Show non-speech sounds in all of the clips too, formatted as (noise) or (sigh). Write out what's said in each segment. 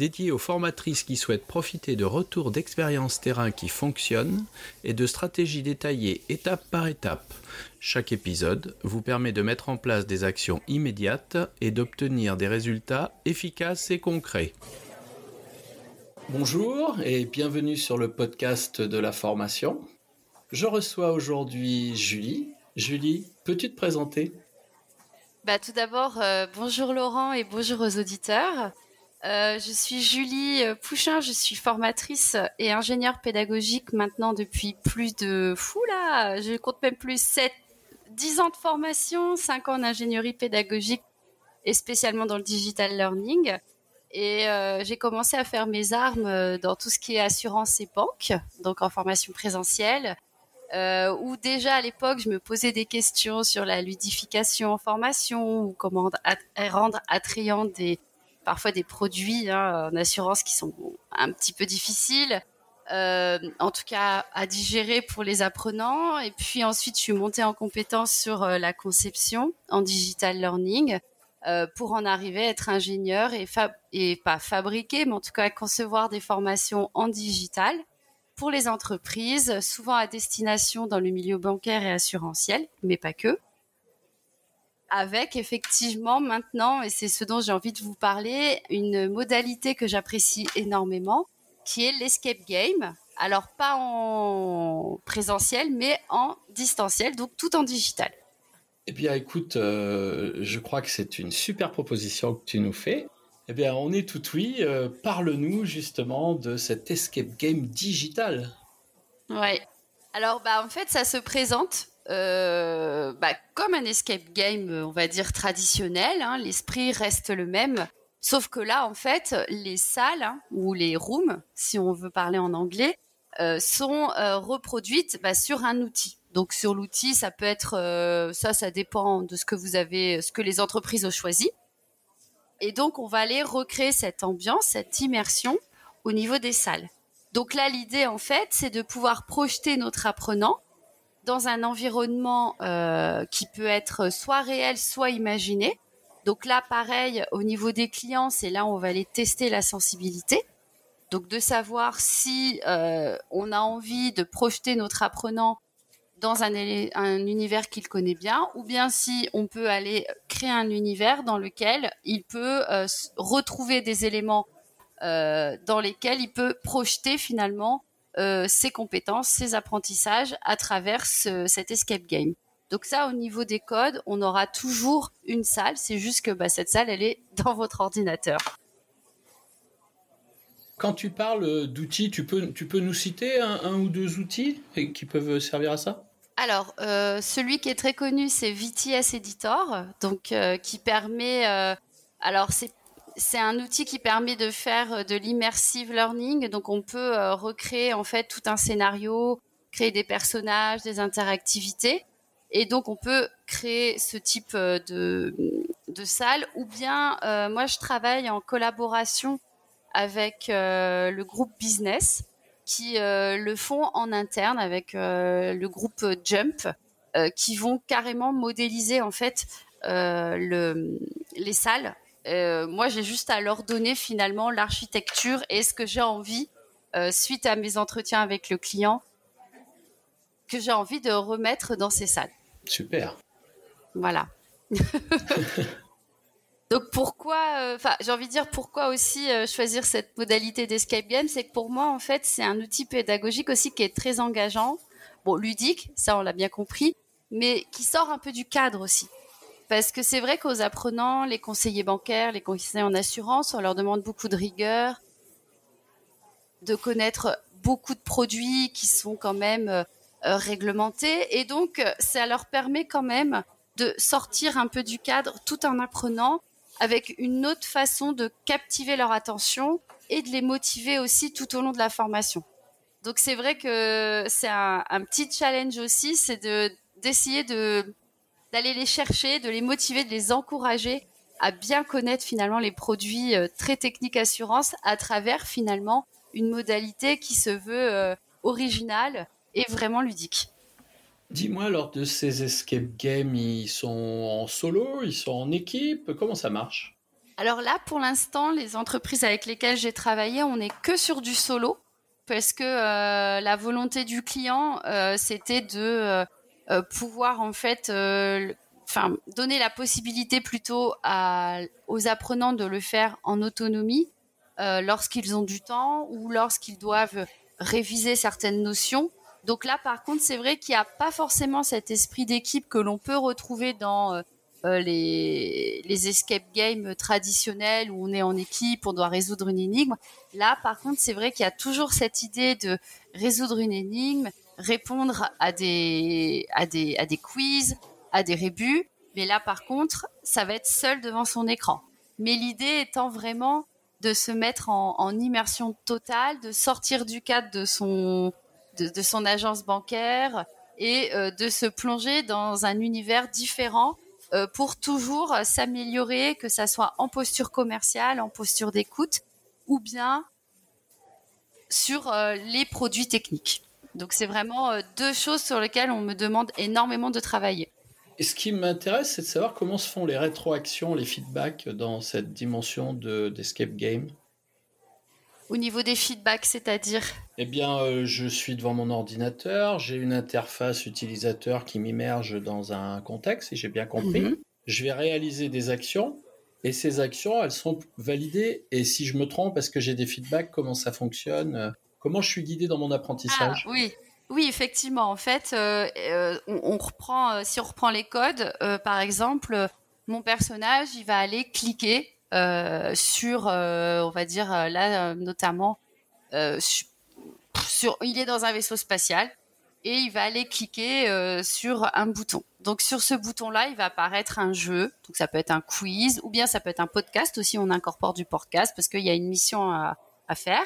dédié aux formatrices qui souhaitent profiter de retours d'expériences terrain qui fonctionnent et de stratégies détaillées étape par étape. Chaque épisode vous permet de mettre en place des actions immédiates et d'obtenir des résultats efficaces et concrets. Bonjour et bienvenue sur le podcast de la formation. Je reçois aujourd'hui Julie. Julie, peux-tu te présenter? Bah, Tout d'abord, euh, bonjour Laurent et bonjour aux auditeurs. Euh, je suis Julie euh, Pouchin, je suis formatrice et ingénieure pédagogique maintenant depuis plus de fou là, je compte même plus 7 10 ans de formation, 5 ans d'ingénierie pédagogique et spécialement dans le digital learning. Et euh, j'ai commencé à faire mes armes dans tout ce qui est assurance et banque, donc en formation présentielle, euh, où déjà à l'époque je me posais des questions sur la ludification en formation ou comment rendre attrayant des parfois des produits hein, en assurance qui sont un petit peu difficiles. Euh, en tout cas à digérer pour les apprenants. Et puis ensuite, je suis montée en compétence sur euh, la conception en digital learning euh, pour en arriver à être ingénieur et, et pas fabriquer, mais en tout cas concevoir des formations en digital pour les entreprises, souvent à destination dans le milieu bancaire et assurantiel, mais pas que avec effectivement maintenant, et c'est ce dont j'ai envie de vous parler, une modalité que j'apprécie énormément, qui est l'escape game. Alors pas en présentiel, mais en distanciel, donc tout en digital. Eh bien écoute, euh, je crois que c'est une super proposition que tu nous fais. Eh bien on est tout oui, euh, parle-nous justement de cet escape game digital. Ouais. Alors bah en fait ça se présente euh, bah, comme un escape game, on va dire traditionnel, hein, l'esprit reste le même. Sauf que là, en fait, les salles hein, ou les rooms, si on veut parler en anglais, euh, sont euh, reproduites bah, sur un outil. Donc sur l'outil, ça peut être ça, ça dépend de ce que vous avez, ce que les entreprises ont choisi. Et donc on va aller recréer cette ambiance, cette immersion au niveau des salles. Donc là, l'idée en fait, c'est de pouvoir projeter notre apprenant dans un environnement euh, qui peut être soit réel, soit imaginé. Donc là, pareil, au niveau des clients, c'est là où on va aller tester la sensibilité. Donc de savoir si euh, on a envie de projeter notre apprenant dans un, un univers qu'il connaît bien, ou bien si on peut aller créer un univers dans lequel il peut euh, retrouver des éléments dans lesquels il peut projeter finalement euh, ses compétences, ses apprentissages à travers cet escape game. Donc ça, au niveau des codes, on aura toujours une salle. C'est juste que bah, cette salle, elle est (laughs) dans votre ordinateur. Quand tu parles d'outils, tu peux, tu peux nous citer un, ou deux outils qui peuvent servir à ça? Alors, euh, celui qui est très connu, c'est VTS Editor, donc euh, qui permet. alors, c'est c'est un outil qui permet de faire euh, de l'immersive learning. Donc, on peut euh, recréer en fait tout un scénario, créer des personnages, des interactivités. Et donc, on peut créer ce type euh, de, salle. Ou bien, moi, je travaille en collaboration avec le groupe business qui le font en interne avec le groupe Jump, qui vont carrément modéliser en fait le, les salles euh, moi, j'ai juste à leur donner finalement l'architecture et ce que j'ai envie, euh, suite à mes entretiens avec le client, que j'ai envie de remettre dans ces salles. Super. Voilà. (laughs) Donc pourquoi, euh, enfin j'ai envie de dire pourquoi aussi choisir cette modalité d'escape game, c'est que pour moi en fait c'est un outil pédagogique aussi qui est très engageant, bon ludique, ça on l'a bien compris, mais qui sort un peu du cadre aussi. Parce que c'est vrai qu'aux apprenants, les conseillers bancaires, les conseillers en assurance, on leur demande beaucoup de rigueur, de connaître beaucoup de produits qui sont quand même euh, réglementés. Et donc, ça leur permet quand même de sortir un peu du cadre tout en apprenant avec une autre façon de captiver leur attention et de les motiver aussi tout au long de la formation. Donc c'est vrai que c'est un, un, petit challenge aussi, c'est de d'essayer de d'aller les chercher, de les motiver, de les encourager à bien connaître finalement les produits euh, très techniques assurance à travers finalement une modalité qui se veut euh, originale et vraiment ludique. Dis-moi, lors de ces escape games, ils sont en solo, ils sont en équipe, comment ça marche? Alors là, pour l'instant, les entreprises avec lesquelles j'ai travaillé, on n'est que sur du solo, parce que euh, la volonté du client, c'était de pouvoir en fait enfin donner la possibilité plutôt aux apprenants de le faire en autonomie euh, lorsqu'ils ont du temps ou lorsqu'ils doivent réviser certaines notions. Donc là, par contre, c'est vrai qu'il n'y a pas forcément cet esprit d'équipe que l'on peut retrouver dans euh, euh, les, les escape games traditionnels où on est en équipe, on doit résoudre une énigme. Là, par contre, c'est vrai qu'il y a toujours cette idée de résoudre une énigme, répondre à des, à des, à des quiz, à des rébus. Mais là, par contre, ça va être seul devant son écran. Mais l'idée étant vraiment de se mettre en, immersion totale, de sortir du cadre de son, de, son agence bancaire et euh, de se plonger dans un univers différent euh, pour toujours s'améliorer, que ça soit en posture commerciale, en posture d'écoute, ou bien sur euh, les produits techniques. Donc c'est vraiment deux choses sur lesquelles on me demande énormément de travailler. Et ce qui m'intéresse, c'est de savoir comment se font les rétroactions, les feedbacks dans cette dimension d'escape game. Au niveau des feedbacks, c'est-à-dire Eh bien, euh, je suis devant mon ordinateur, j'ai une interface utilisateur qui m'immerge dans un contexte, si j'ai bien compris. Mhm. Je vais réaliser des actions et ces actions, elles sont validées. Et si je me trompe, parce que j'ai des feedbacks, comment ça fonctionne? euh, Comment je suis guidé dans mon apprentissage ah, Oui, oui, effectivement. En fait, euh, euh, on, reprend, euh, si on reprend les codes, par exemple, mon personnage, il va aller cliquer sur, on va dire là notamment, sur, il est dans un vaisseau spatial et il va aller cliquer sur un bouton. Donc sur ce bouton-là, il va apparaître un jeu. Donc ça peut être un quiz ou bien ça peut être un podcast aussi. On incorpore du podcast parce qu'il y a une mission à, à faire.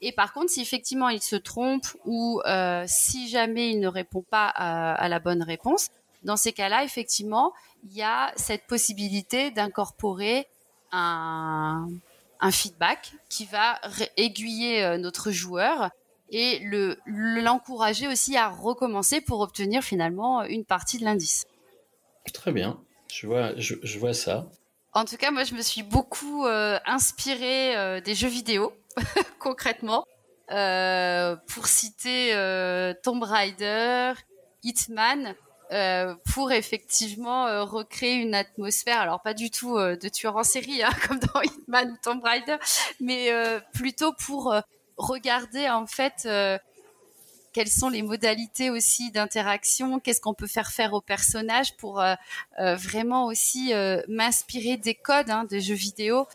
Et par contre, si effectivement il se trompe ou euh, si jamais il ne répond pas à, la bonne réponse, dans ces cas-là, effectivement, il y a cette possibilité d'incorporer un, feedback qui va aiguiller euh, notre joueur et le l'encourager aussi à recommencer pour obtenir finalement une partie de l'indice. Très bien, je vois, je, vois ça. En tout cas, moi, je me suis beaucoup euh, inspirée des jeux vidéo (laughs) concrètement. Euh, pour citer euh, Tomb Raider, Hitman, euh, pour effectivement recréer une atmosphère, alors pas du tout de tueur en série hein, (laughs) comme dans Hitman ou Tomb Raider, mais plutôt pour regarder en fait quelles sont les modalités aussi d'interaction, qu'est-ce qu'on peut faire faire aux personnages pour vraiment aussi m'inspirer des codes hein, de jeux vidéo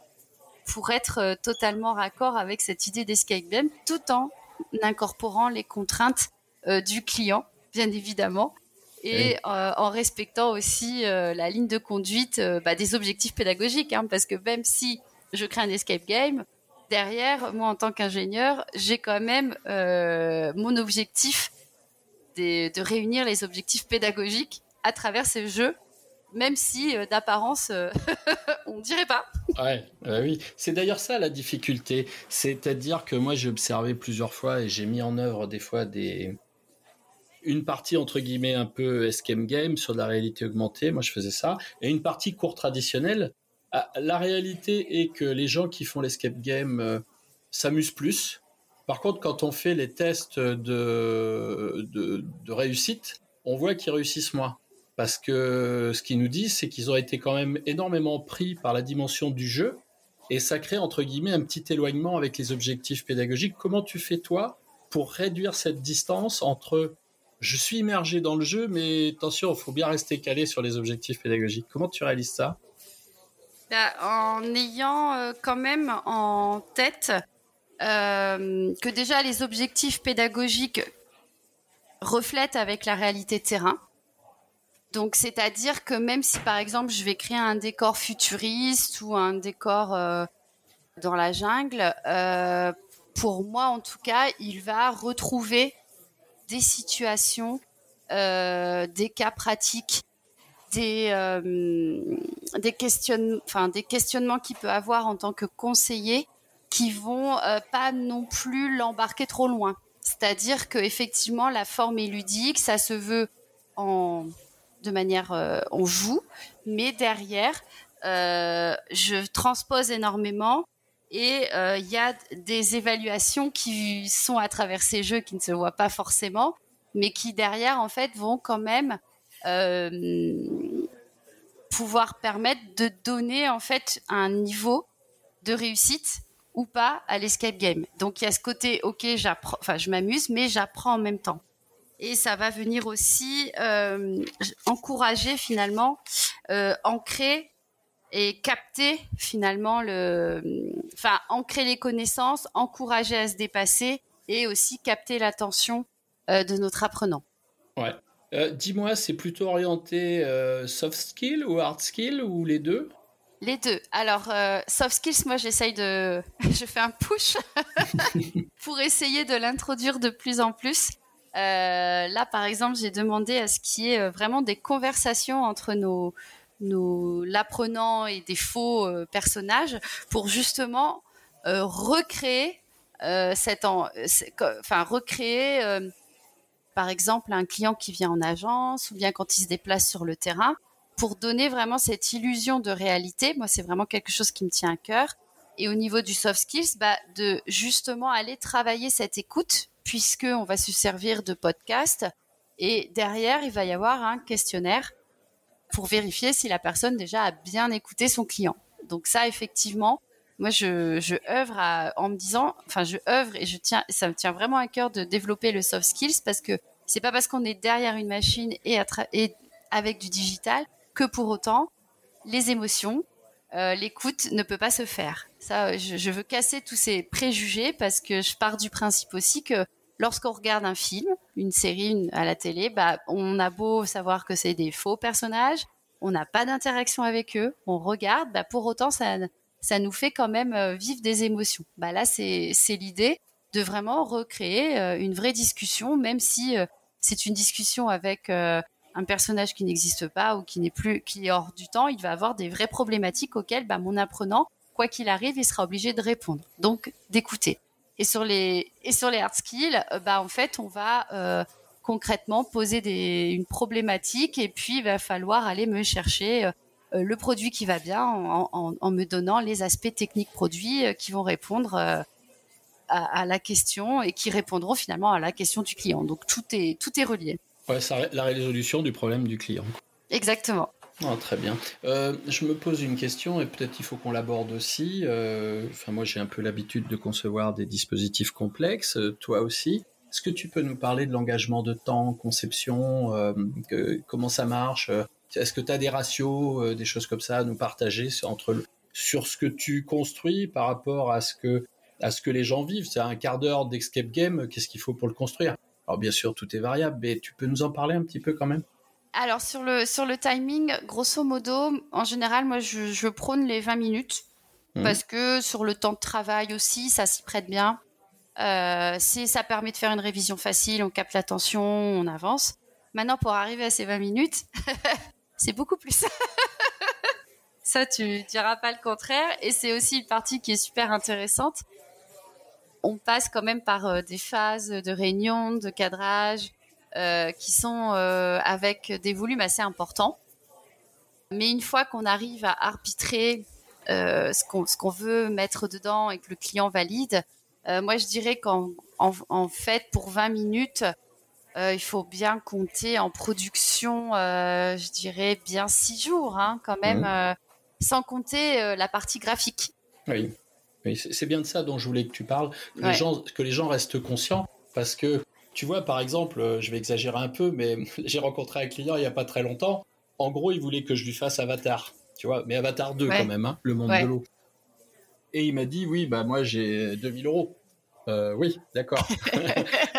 pour être euh, totalement raccord avec cette idée d'escape game, tout en incorporant les contraintes euh, du client, bien évidemment, et euh, en respectant aussi la ligne de conduite bah, des objectifs pédagogiques, hein, parce que même si je crée un escape game, derrière, moi en tant qu'ingénieur, j'ai quand même mon objectif de réunir les objectifs pédagogiques à travers ces jeux même si euh, d'apparence, euh, (laughs) on dirait pas. ouais, oui. C'est d'ailleurs ça la difficulté. C'est-à-dire que moi, j'ai observé plusieurs fois et j'ai mis en œuvre des fois des une partie entre guillemets un peu escape game sur la réalité augmentée. Moi, je faisais ça et une partie court traditionnelle. Ah, la réalité est que les gens qui font l'escape game euh, s'amusent plus. Par contre, quand on fait les tests de, de réussite, on voit qu'ils réussissent moins parce que ce qu'ils nous disent, c'est qu'ils ont été quand même énormément pris par la dimension du jeu, et ça crée entre guillemets un petit éloignement avec les objectifs pédagogiques. Comment tu fais toi pour réduire cette distance entre je suis immergé dans le jeu, mais attention, il faut bien rester calé sur les objectifs pédagogiques. Comment tu réalises ça? Bah, En ayant euh, quand même en tête euh, que déjà les objectifs pédagogiques reflètent avec la réalité terrain. Donc, c'est-à-dire que même si, par exemple, je vais créer un décor futuriste ou un décor euh, dans la jungle, euh, pour moi, en tout cas, il va retrouver des situations des cas pratiques, des, des, des questionnements qu'il peut avoir en tant que conseiller qui vont pas non plus l'embarquer trop loin. C'est-à-dire que effectivement la forme est ludique, ça se veut en de manière on joue, mais derrière je transpose énormément et euh, il y a des évaluations qui sont à travers ces jeux qui ne se voient pas forcément, mais qui derrière en fait vont quand même euh, pouvoir permettre de donner en fait un niveau de réussite ou pas à l'escape game. Donc il y a ce côté ok j'apprends, enfin je m'amuse, mais j'apprends en même temps. Et ça va venir aussi euh, encourager finalement, ancrer et capter finalement le, enfin ancrer les connaissances, encourager à se dépasser et aussi capter l'attention euh, de notre apprenant. Ouais. Euh, dis-moi, c'est plutôt orienté euh, soft skill ou hard skill ou les deux? Les deux. Alors soft skills, moi j'essaye de, (laughs) je fais un push (laughs) pour essayer de l'introduire de plus en plus. Là, par exemple, j'ai demandé à ce qu'il y ait vraiment des conversations entre nos l'apprenant et des faux euh, personnages pour justement euh, recréer euh, enfin recréer par exemple un client qui vient en agence ou bien quand il se déplace sur le terrain pour donner vraiment cette illusion de réalité. Moi, c'est vraiment quelque chose qui me tient à cœur. Et au niveau du soft skills, bah, de justement aller travailler cette écoute, puisque on va se servir de podcast. Et derrière, il va y avoir un questionnaire pour vérifier si la personne déjà a bien écouté son client. Donc ça, effectivement, moi, je, œuvre en me disant, enfin, je œuvre et je tiens, ça me tient vraiment à cœur de développer le soft skills parce que c'est pas parce qu'on est derrière une machine et, et avec du digital que pour autant les émotions, euh, l'écoute ne peut pas se faire. Ça, je, veux casser tous ces préjugés parce que je pars du principe aussi que lorsqu'on regarde un film, une série à la télé, bah, on a beau savoir que c'est des faux personnages, on n'a pas d'interaction avec eux, on regarde, bah, pour autant, ça, nous fait quand même euh, vivre des émotions. Bah, là, c'est l'idée de vraiment recréer euh, une vraie discussion, même si euh, c'est une discussion avec un personnage qui n'existe pas ou qui est hors du temps, il va avoir des vraies problématiques auxquelles mon apprenant, quoi qu'il arrive, il sera obligé de répondre. Donc, d'écouter. Et sur les et sur les hard skills, euh, bah en fait, on va euh, concrètement poser des, une problématique et puis il va falloir aller me chercher euh, le produit qui va bien en, en, en, me donnant les aspects techniques produits qui vont répondre à, à, la question et qui répondront finalement à la question du client. Donc tout est tout est relié. Ouais, ça, la résolution du problème du client. Exactement. Ah, très bien. Euh, je me pose une question et peut-être il faut qu'on l'aborde aussi. Euh, moi, j'ai un peu l'habitude de concevoir des dispositifs complexes. Euh, toi aussi. Est-ce que tu peux nous parler de l'engagement de temps, conception, comment ça marche Est-ce que tu as des ratios, des choses comme ça à nous partager entre sur ce que tu construis par rapport à ce que à ce que les gens vivent? C'est un quart d'heure d'escape game. Qu'est-ce qu'il faut pour le construire? Alors bien sûr, tout est variable, mais tu peux nous en parler un petit peu quand même alors sur le sur le timing, grosso modo, en général, moi je, prône les 20 minutes mmh. parce que sur le temps de travail aussi, ça s'y prête bien. Euh, si ça permet de faire une révision facile, on capte l'attention, on avance. Maintenant, pour arriver à ces 20 minutes, (laughs) c'est beaucoup plus. (laughs) ça, tu diras pas le contraire. Et c'est aussi une partie qui est super intéressante. On passe quand même par euh, des phases de réunion, de cadrage, qui sont euh, avec des volumes assez importants. Mais une fois qu'on arrive à arbitrer euh, ce qu'on qu'on veut mettre dedans et que le client valide, moi je dirais qu'en en, fait pour 20 minutes, il faut bien compter en production, je dirais bien 6 jours hein, quand même, mmh. sans compter la partie graphique. Oui, oui c'est bien de ça dont je voulais que tu parles, que, les, gens, que les gens restent conscients, parce que tu vois, par exemple, euh, je vais exagérer un peu, mais (laughs) j'ai rencontré un client il n'y a pas très longtemps. En gros, il voulait que je lui fasse Avatar, tu vois, mais Avatar 2 quand même, hein, le monde de l'eau. Et il m'a dit, oui, bah moi j'ai 2000 euros. Euh, oui, d'accord. (laughs)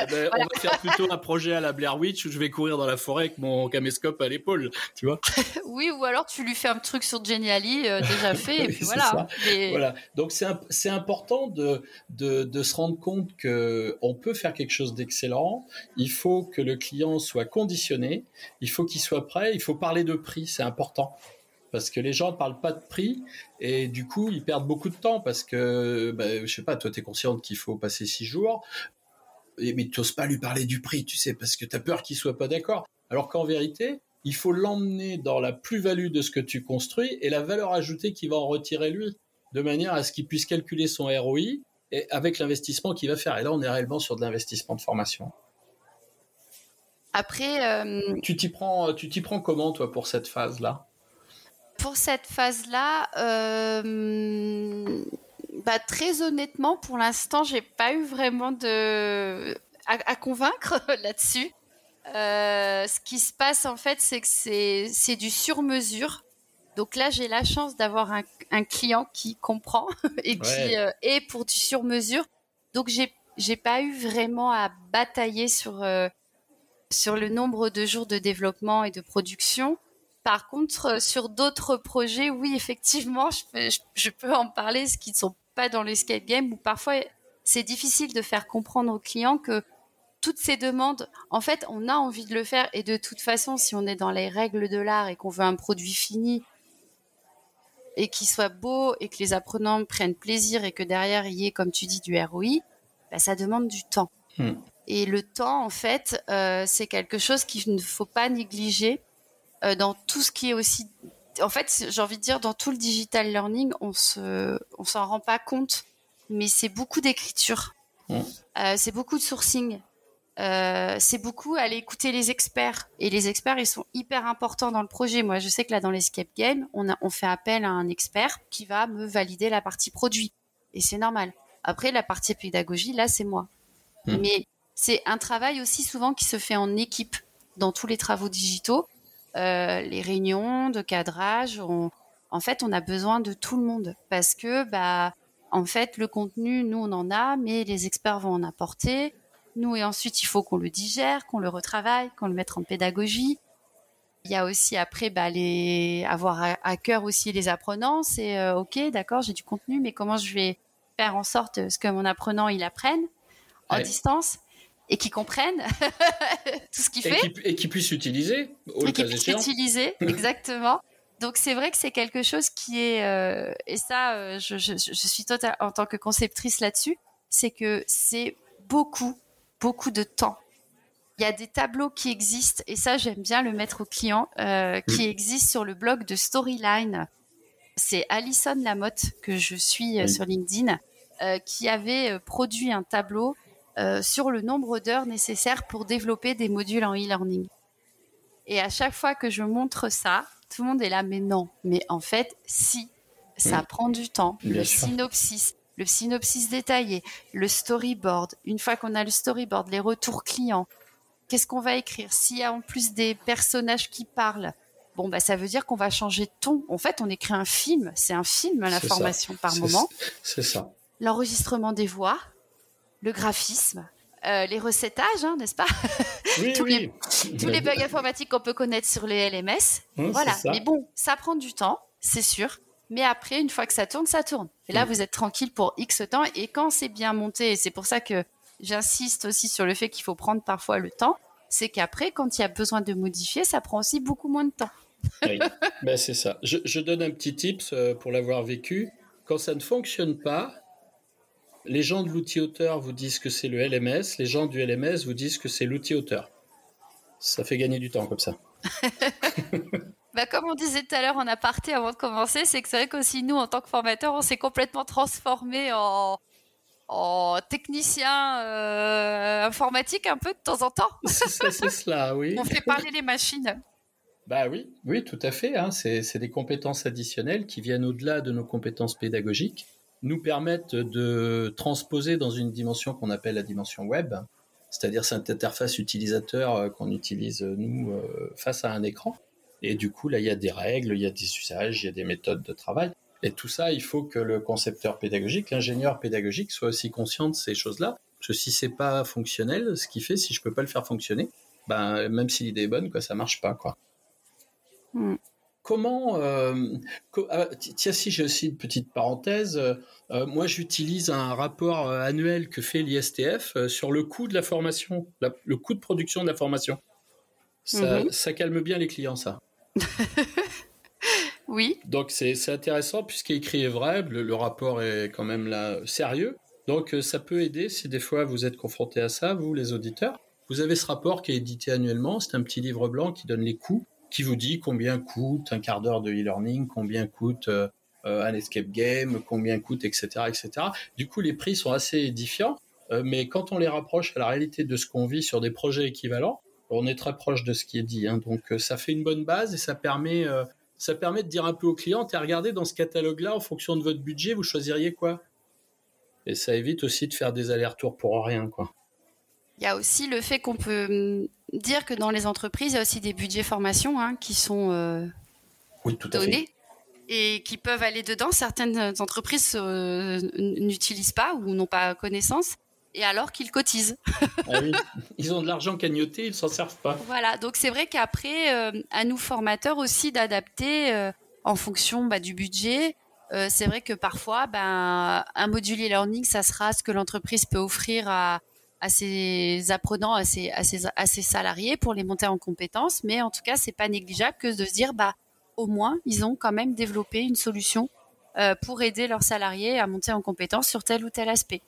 Eh ben, on va faire plutôt un projet à la Blair Witch où je vais courir dans la forêt avec mon caméscope à l'épaule, tu vois. (laughs) oui, ou alors tu lui fais un truc sur Geniali euh, déjà (laughs) fait, et puis voilà. Voilà. Donc c'est important de, de, de, se rendre compte que on peut faire quelque chose d'excellent. Il faut que le client soit conditionné, il faut qu'il soit prêt, il faut parler de prix, c'est important parce que les gens ne parlent pas de prix et du coup ils perdent beaucoup de temps parce que bah, je sais pas toi tu es consciente qu'il faut passer six jours mais tu n'oses pas lui parler du prix tu sais parce que tu as peur qu'il soit pas d'accord. Alors qu'en vérité il faut l'emmener dans la plus-value de ce que tu construis et la valeur ajoutée qu'il va en retirer lui de manière à ce qu'il puisse calculer son ROI et avec l'investissement qu'il va faire. Et là on est réellement sur de l'investissement de formation. Après euh, tu t'y prends tu t'y prends comment toi pour cette phase là pour cette phase-là, euh, bah, très honnêtement, pour l'instant, j'ai pas eu vraiment de à, convaincre (laughs) là-dessus. Euh, ce qui se passe en fait, c'est que c'est du sur-mesure. Donc là, j'ai la chance d'avoir un, client qui comprend (laughs) et qui euh, est pour du sur-mesure. Donc j'ai j'ai pas eu vraiment à batailler sur sur le nombre de jours de développement et de production. Par contre, euh, sur d'autres projets, oui, effectivement, je peux, en parler, ce qui ne sont pas dans l'escape game, où parfois c'est difficile de faire comprendre aux clients que toutes ces demandes, en fait, on a envie de le faire et de toute façon, si on est dans les règles de l'art et qu'on veut un produit fini et qui soit beau et que les apprenants prennent plaisir et que derrière il y ait, comme tu dis, du ROI, bah, ça demande du temps. Hmm. Et le temps, en fait, euh, c'est quelque chose qu'il ne faut pas négliger dans tout ce qui est aussi en fait, j'ai envie de dire, dans tout le digital learning, on se, on s'en rend pas compte, mais c'est beaucoup d'écriture, mmh. euh, c'est beaucoup de sourcing, euh, c'est beaucoup aller écouter les experts. Et les experts, ils sont hyper importants dans le projet. Moi, je sais que là, dans l'escape game, on, a, on fait appel à un expert qui va me valider la partie produit, et c'est normal. Après, la partie pédagogie, là, c'est moi. Mmh. Mais c'est un travail aussi souvent qui se fait en équipe dans tous les travaux digitaux. Euh, les réunions de cadrage, en fait, on a besoin de tout le monde parce que, bah, en fait, le contenu, nous, on en a, mais les experts vont en apporter. Nous, et ensuite, il faut qu'on le digère, qu'on le retravaille, qu'on le mette en pédagogie. Il y a aussi après, bah, les, avoir à, cœur aussi les apprenants. C'est euh, ok, d'accord, j'ai du contenu, mais comment je vais faire en sorte que mon apprenant il apprenne en distance? Et qui comprennent (laughs) tout ce qu'il fait. et qui puissent utiliser. et qui puissent utiliser, (laughs) exactement. Donc c'est vrai que c'est quelque chose qui est euh, et ça euh, je, je, je, suis total en tant que conceptrice là-dessus, c'est que c'est beaucoup beaucoup de temps. Il y a des tableaux qui existent et ça j'aime bien le mettre aux clients euh, qui mm. existent sur le blog de Storyline. C'est Alison Lamotte que je suis sur LinkedIn qui avait produit un tableau euh, sur le nombre d'heures nécessaires pour développer des modules en e-learning. Et à chaque fois que je montre ça, tout le monde est là, mais non. Mais en fait, si, ça mm. prend du temps. le synopsis, le synopsis détaillé, le storyboard. Une fois qu'on a le storyboard, les retours clients, qu'est-ce qu'on va écrire? S'il y a en plus des personnages qui parlent, bon bah ça veut dire qu'on va changer de ton. En fait, on écrit un film. C'est un film la formation par moment. C'est ça. L'enregistrement des voix, le graphisme, euh, les recettages, hein, n'est-ce pas (laughs) tous, Les, tous, les, bugs informatiques qu'on peut connaître sur les LMS. voilà. Mais bon, ça prend du temps, c'est sûr. Mais après, une fois que ça tourne, ça tourne. Et là, vous êtes tranquille pour X temps. Et quand c'est bien monté, et c'est pour ça que j'insiste aussi sur le fait qu'il faut prendre parfois le temps, c'est qu'après, quand il y a besoin de modifier, ça prend aussi beaucoup moins de temps. oui, (laughs) ben, c'est ça. Je, je, donne un petit tips euh, pour l'avoir vécu. Quand ça ne fonctionne pas, les gens de l'outil auteur vous disent que c'est le LMS, les gens du LMS vous disent que c'est l'outil auteur. Ça fait gagner du temps comme ça. (laughs) bah, comme on disait tout à l'heure en aparté avant de commencer, c'est que c'est vrai qu'aussi nous, en tant que formateurs, on s'est complètement transformé en, en technicien euh, informatique un peu de temps en temps. c'est (laughs) cela, oui. On fait parler les machines. Bah oui, oui, tout à fait. Hein. C'est des compétences additionnelles qui viennent au-delà de nos compétences pédagogiques nous permettent de transposer dans une dimension qu'on appelle la dimension web, c'est-à-dire cette interface utilisateur euh, qu'on utilise euh, nous euh, face à un écran. Et du coup, là, il y a des règles, il y a des usages, il y a des méthodes de travail. Et tout ça, il faut que le concepteur pédagogique, l'ingénieur pédagogique soit aussi conscient de ces choses-là. Parce que si c'est pas fonctionnel, ce qui fait, si je peux pas le faire fonctionner, ben, même si l'idée est bonne, quoi, ça marche pas, quoi. Hmm. Comment, euh, ah, tiens, si j'ai aussi une petite parenthèse, euh, moi j'utilise un rapport euh, annuel que fait l'ISTF sur le coût de la formation, le coût de production de la formation. Ça, mhm. ça calme bien les clients, ça. (laughs) oui. Donc c'est intéressant puisqu'il écrit est vrai, le, rapport est quand même là sérieux. Donc ça peut aider si des fois vous êtes confronté à ça, vous les auditeurs. Vous avez ce rapport qui est édité annuellement, c'est un petit livre blanc qui donne les coûts qui vous dit combien coûte un quart d'heure de e-learning, combien coûte euh, un escape game, combien coûte, etc., etc. Du coup, les prix sont assez édifiants, euh, mais quand on les rapproche à la réalité de ce qu'on vit sur des projets équivalents, on est très proche de ce qui est dit. Hein. donc, euh, ça fait une bonne base et ça permet, ça permet de dire un peu aux clients, regardez dans ce catalogue-là, en fonction de votre budget, vous choisiriez quoi? Et ça évite aussi de faire des allers-retours pour rien, quoi. Il y a aussi le fait qu'on peut hum, dire que dans les entreprises, il y a aussi des budgets formation hein, qui sont euh, donnés et qui peuvent aller dedans. Certaines entreprises euh, n'utilisent pas ou n'ont pas connaissance. Et alors qu'ils cotisent. (laughs) ah oui. Ils ont de l'argent cagnoté, ils s'en servent pas. Voilà, donc c'est vrai qu'après, euh, à nous formateurs aussi d'adapter en fonction bah, du budget. c'est vrai que parfois, ben, un module e-learning, ça sera ce que l'entreprise peut offrir à, à ses apprenants, à ses, à ses, salariés pour les monter en compétences. Mais en tout cas, c'est pas négligeable que de se dire, bah, au moins, ils ont quand même développé une solution euh, pour aider leurs salariés à monter en compétences sur tel ou tel aspect.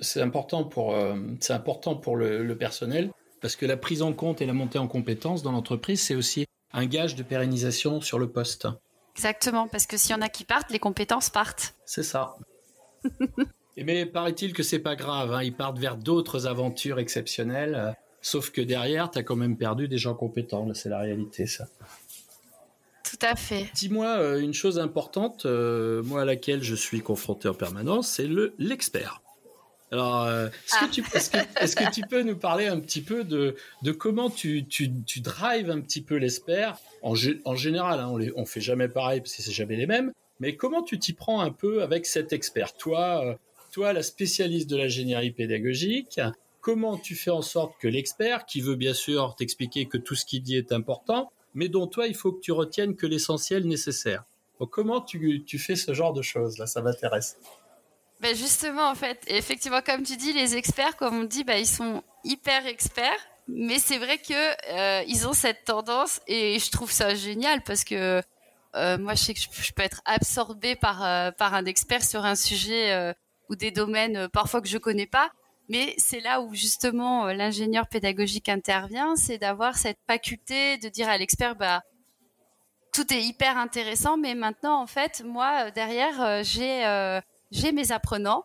C'est important pour, euh, c'est important pour le, personnel parce que la prise en compte et la montée en compétences dans l'entreprise, c'est aussi un gage de pérennisation sur le poste. Exactement, parce que s'il y en a qui partent, les compétences partent. C'est ça. (laughs) Mais paraît-il que c'est pas grave, hein. ils partent vers d'autres aventures exceptionnelles, euh, sauf que derrière, tu as quand même perdu des gens compétents, c'est la réalité ça. Tout à fait. Dis-moi euh, une chose importante, euh, moi à laquelle je suis confronté en permanence, c'est le l'expert. Alors, est-ce, que ah. tu, est-ce, que, tu peux nous parler un petit peu de, de comment tu, tu, tu drives un petit peu l'expert? En, en général, hein, on ne on fait jamais pareil parce que c'est jamais les mêmes, mais comment tu t'y prends un peu avec cet expert? Toi, toi, la spécialiste de l'ingénierie pédagogique, comment tu fais en sorte que l'expert, qui veut bien sûr t'expliquer que tout ce qu'il dit est important, mais dont toi, il faut que tu retiennes que l'essentiel nécessaire. comment tu, fais ce genre de choses Là, ça m'intéresse. Ben justement, en fait, effectivement, comme tu dis, les experts, comme on dit, ben, ils sont hyper experts, mais c'est vrai que euh, ils ont cette tendance, et je trouve ça génial parce que euh, moi, je sais que je, peux être absorbée par euh, par un expert sur un sujet ou des domaines euh, parfois que je connais pas. Mais c'est là où justement euh, l'ingénieur pédagogique intervient, c'est d'avoir cette faculté de dire à l'expert, bah, tout est hyper intéressant, mais maintenant en fait, moi euh, derrière, j'ai mes apprenants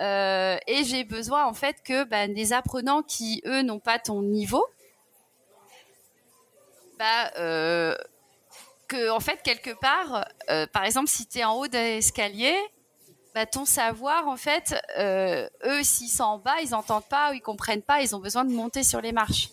et j'ai besoin en fait que bah, des apprenants qui eux n'ont pas ton niveau, bah que en fait quelque part, par exemple si tu es en haut d'un escalier, bah, ton savoir, en fait, euh, eux, s'ils sont en bas, ils n'entendent pas ou ils comprennent pas, ils ont besoin de monter sur les marches.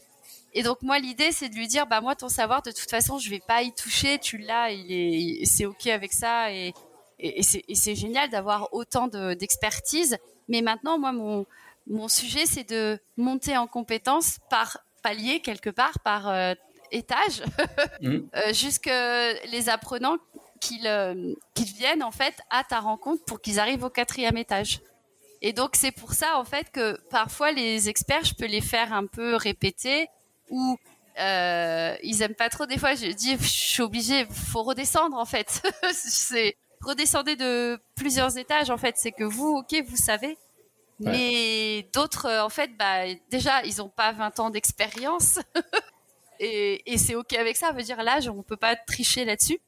Et donc moi, l'idée, c'est de lui dire, bah moi, ton savoir, de toute façon, je vais pas y toucher. Tu l'as, il est, c'est ok avec ça, et, et, c'est génial d'avoir autant d'expertise. Mais maintenant, moi, mon mon sujet, c'est de monter en compétence par palier quelque part, par euh, étage, (laughs) mmh. euh, jusque les apprenants euh, qu'ils viennent en fait à ta rencontre pour qu'ils arrivent au quatrième étage. Et donc c'est pour ça en fait que parfois les experts, je peux les faire un peu répéter ou euh, ils aiment pas trop. Des fois, je dis, je suis obligée, faut redescendre en fait. (laughs) c'est redescendez de plusieurs étages en fait. C'est que vous, ok, vous savez, mais d'autres en fait, bah déjà ils ont pas 20 ans d'expérience (laughs) et, et c'est ok avec ça. veut dire là, on peut pas tricher là-dessus.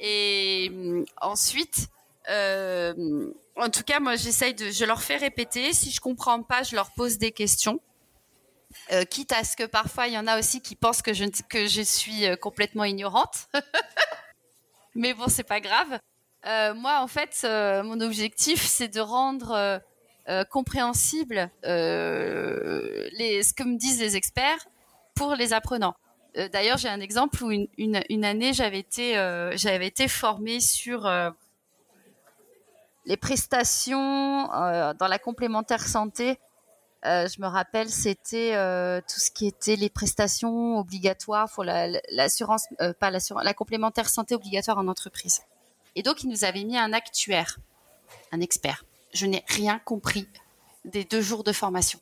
Et hum, ensuite, euh, en tout cas, moi, j'essaye de, je leur fais répéter. Si je comprends pas, je leur pose des questions. Euh, quitte à ce que parfois il y en a aussi qui pensent que je que je suis euh, complètement ignorante. (laughs) Mais bon, c'est pas grave. moi, en fait, mon objectif, c'est de rendre compréhensible ce que me disent les experts pour les apprenants. Euh, d'ailleurs, j'ai un exemple où une, année, j'avais été, euh, j'avais été formée sur euh, les prestations dans la complémentaire santé. je me rappelle, c'était tout ce qui était les prestations obligatoires l'assurance, pas l'assurance, la complémentaire santé obligatoire en entreprise. Et donc, il nous avait mis un actuaire, un expert. Je n'ai rien compris des deux jours de formation.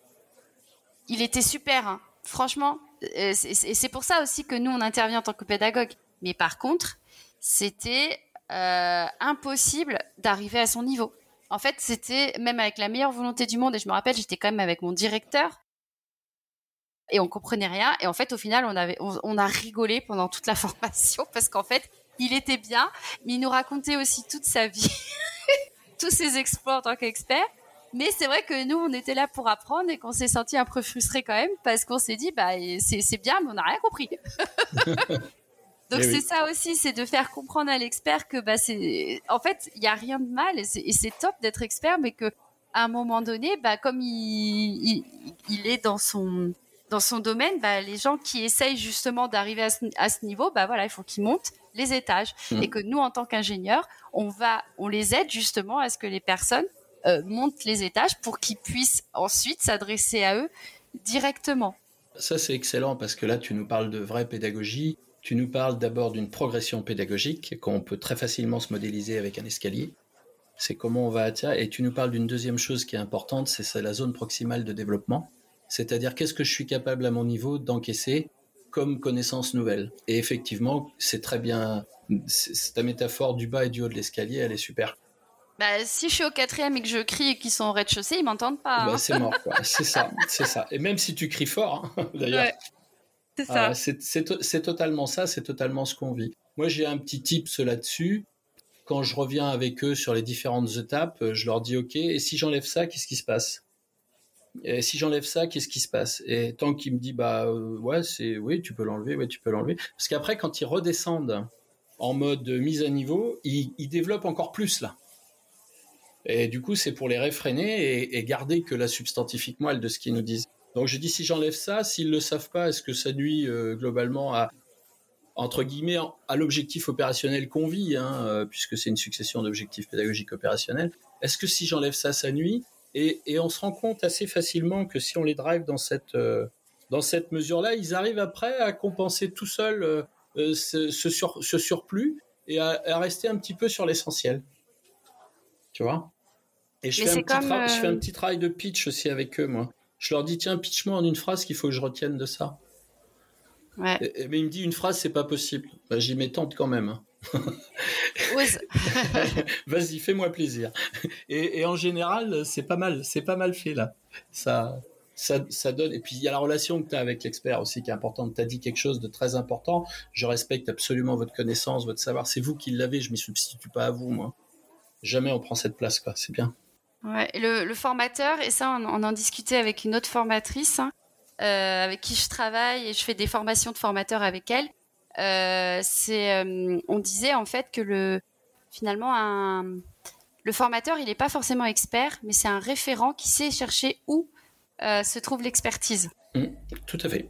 Il était super, hein. Franchement. Et c'est pour ça aussi que nous, on intervient en tant que pédagogue. Mais par contre, c'était euh, impossible d'arriver à son niveau. En fait, c'était même avec la meilleure volonté du monde. Et je me rappelle, j'étais quand même avec mon directeur et on comprenait rien. Et en fait, au final, on avait, on a rigolé pendant toute la (laughs) formation parce qu'en fait, il était bien, mais il nous racontait aussi toute sa vie, (laughs) tous ses exploits en tant qu'expert. Mais c'est vrai que nous, on était là pour apprendre et qu'on s'est senti un peu frustré quand même parce qu'on s'est dit, bah, c'est bien, mais on n'a rien compris. (laughs) Donc eh c'est ça aussi, c'est de faire comprendre à l'expert que bah c'est, en fait, il y a rien de mal et c'est top d'être expert, mais que à un moment donné, bah comme il, il est dans son dans son domaine, bah, les gens qui essayent justement d'arriver à, ce, niveau, bah voilà, il faut qu'ils montent les étages mmh. et que nous, en tant qu'ingénieurs, on va, on les aide justement à ce que les personnes euh, montent les étages pour qu'ils puissent ensuite s'adresser à eux directement. Ça, c'est excellent parce que là, tu nous parles de vraie pédagogie. Tu nous parles d'abord d'une progression pédagogique qu'on peut très facilement se modéliser avec un escalier. C'est comment on va attirer. Et tu nous parles d'une deuxième chose qui est importante, c'est la zone proximale de développement c'est-à-dire qu'est-ce que je suis capable à mon niveau d'encaisser comme connaissance nouvelle? Et effectivement, c'est très bien, ta métaphore du bas et du haut de l'escalier, elle est super. Bah, si je suis au quatrième et que je crie et qu'ils sont au rez-de-chaussée, ils m'entendent pas. Bah, hein. c'est mort, (laughs) c'est ça, c'est ça. Et même si tu cries fort, hein, (laughs) d'ailleurs. c'est ça. Ah, c'est totalement ça, c'est totalement ce qu'on vit. Moi, j'ai un petit tips là-dessus. Quand je reviens avec eux sur les différentes étapes, je leur dis OK, et si j'enlève ça, qu'est-ce qui se passe? Et si j'enlève ça, qu'est-ce qui se passe? Et tant qu'il me dit bah euh, ouais c'est oui tu peux l'enlever, ouais tu peux l'enlever. Parce qu'après quand ils redescendent en mode mise à niveau, ils, développent encore plus là. Et du coup c'est pour les réfréner et, garder que la substantifique moelle de ce qu'ils nous disent. Donc je dis si j'enlève ça, s'ils le savent pas, est-ce que ça nuit euh, globalement à entre guillemets à l'objectif opérationnel qu'on vit, hein, euh, puisque c'est une succession d'objectifs pédagogiques opérationnels. Est-ce que si j'enlève ça, ça nuit? Et, on se rend compte assez facilement que si on les drive dans cette, euh, cette mesure-là, ils arrivent après à compenser tout seuls ce, surplus et à, rester un petit peu sur l'essentiel. Tu vois Et je fais, un petit je fais un petit travail de pitch aussi avec eux, moi. Je leur dis, tiens, pitch-moi en une phrase qu'il faut que je retienne de ça. Ouais. mais il me dit, une phrase, c'est pas possible. Bah, J'y mets tente quand même. Hein. (laughs) (laughs) Vas-y, fais-moi plaisir. Et, en général, c'est pas mal, c'est pas mal fait là. Ça, ça, donne. Et puis il y a la relation que tu as avec l'expert aussi qui est importante. Tu as dit quelque chose de très important. Je respecte absolument votre connaissance, votre savoir. C'est vous qui l'avez. Je m'y substitue pas à vous, moi. Jamais on prend cette place, quoi. C'est bien. Ouais, le, formateur, et ça, on, en discutait avec une autre formatrice hein, euh, avec qui je travaille et je fais des formations de formateurs avec elle. Euh, c'est, euh, on disait en fait que le, finalement, un, le formateur, il n'est pas forcément expert, mais c'est un référent qui sait chercher où se trouve l'expertise. Mmh, tout à fait.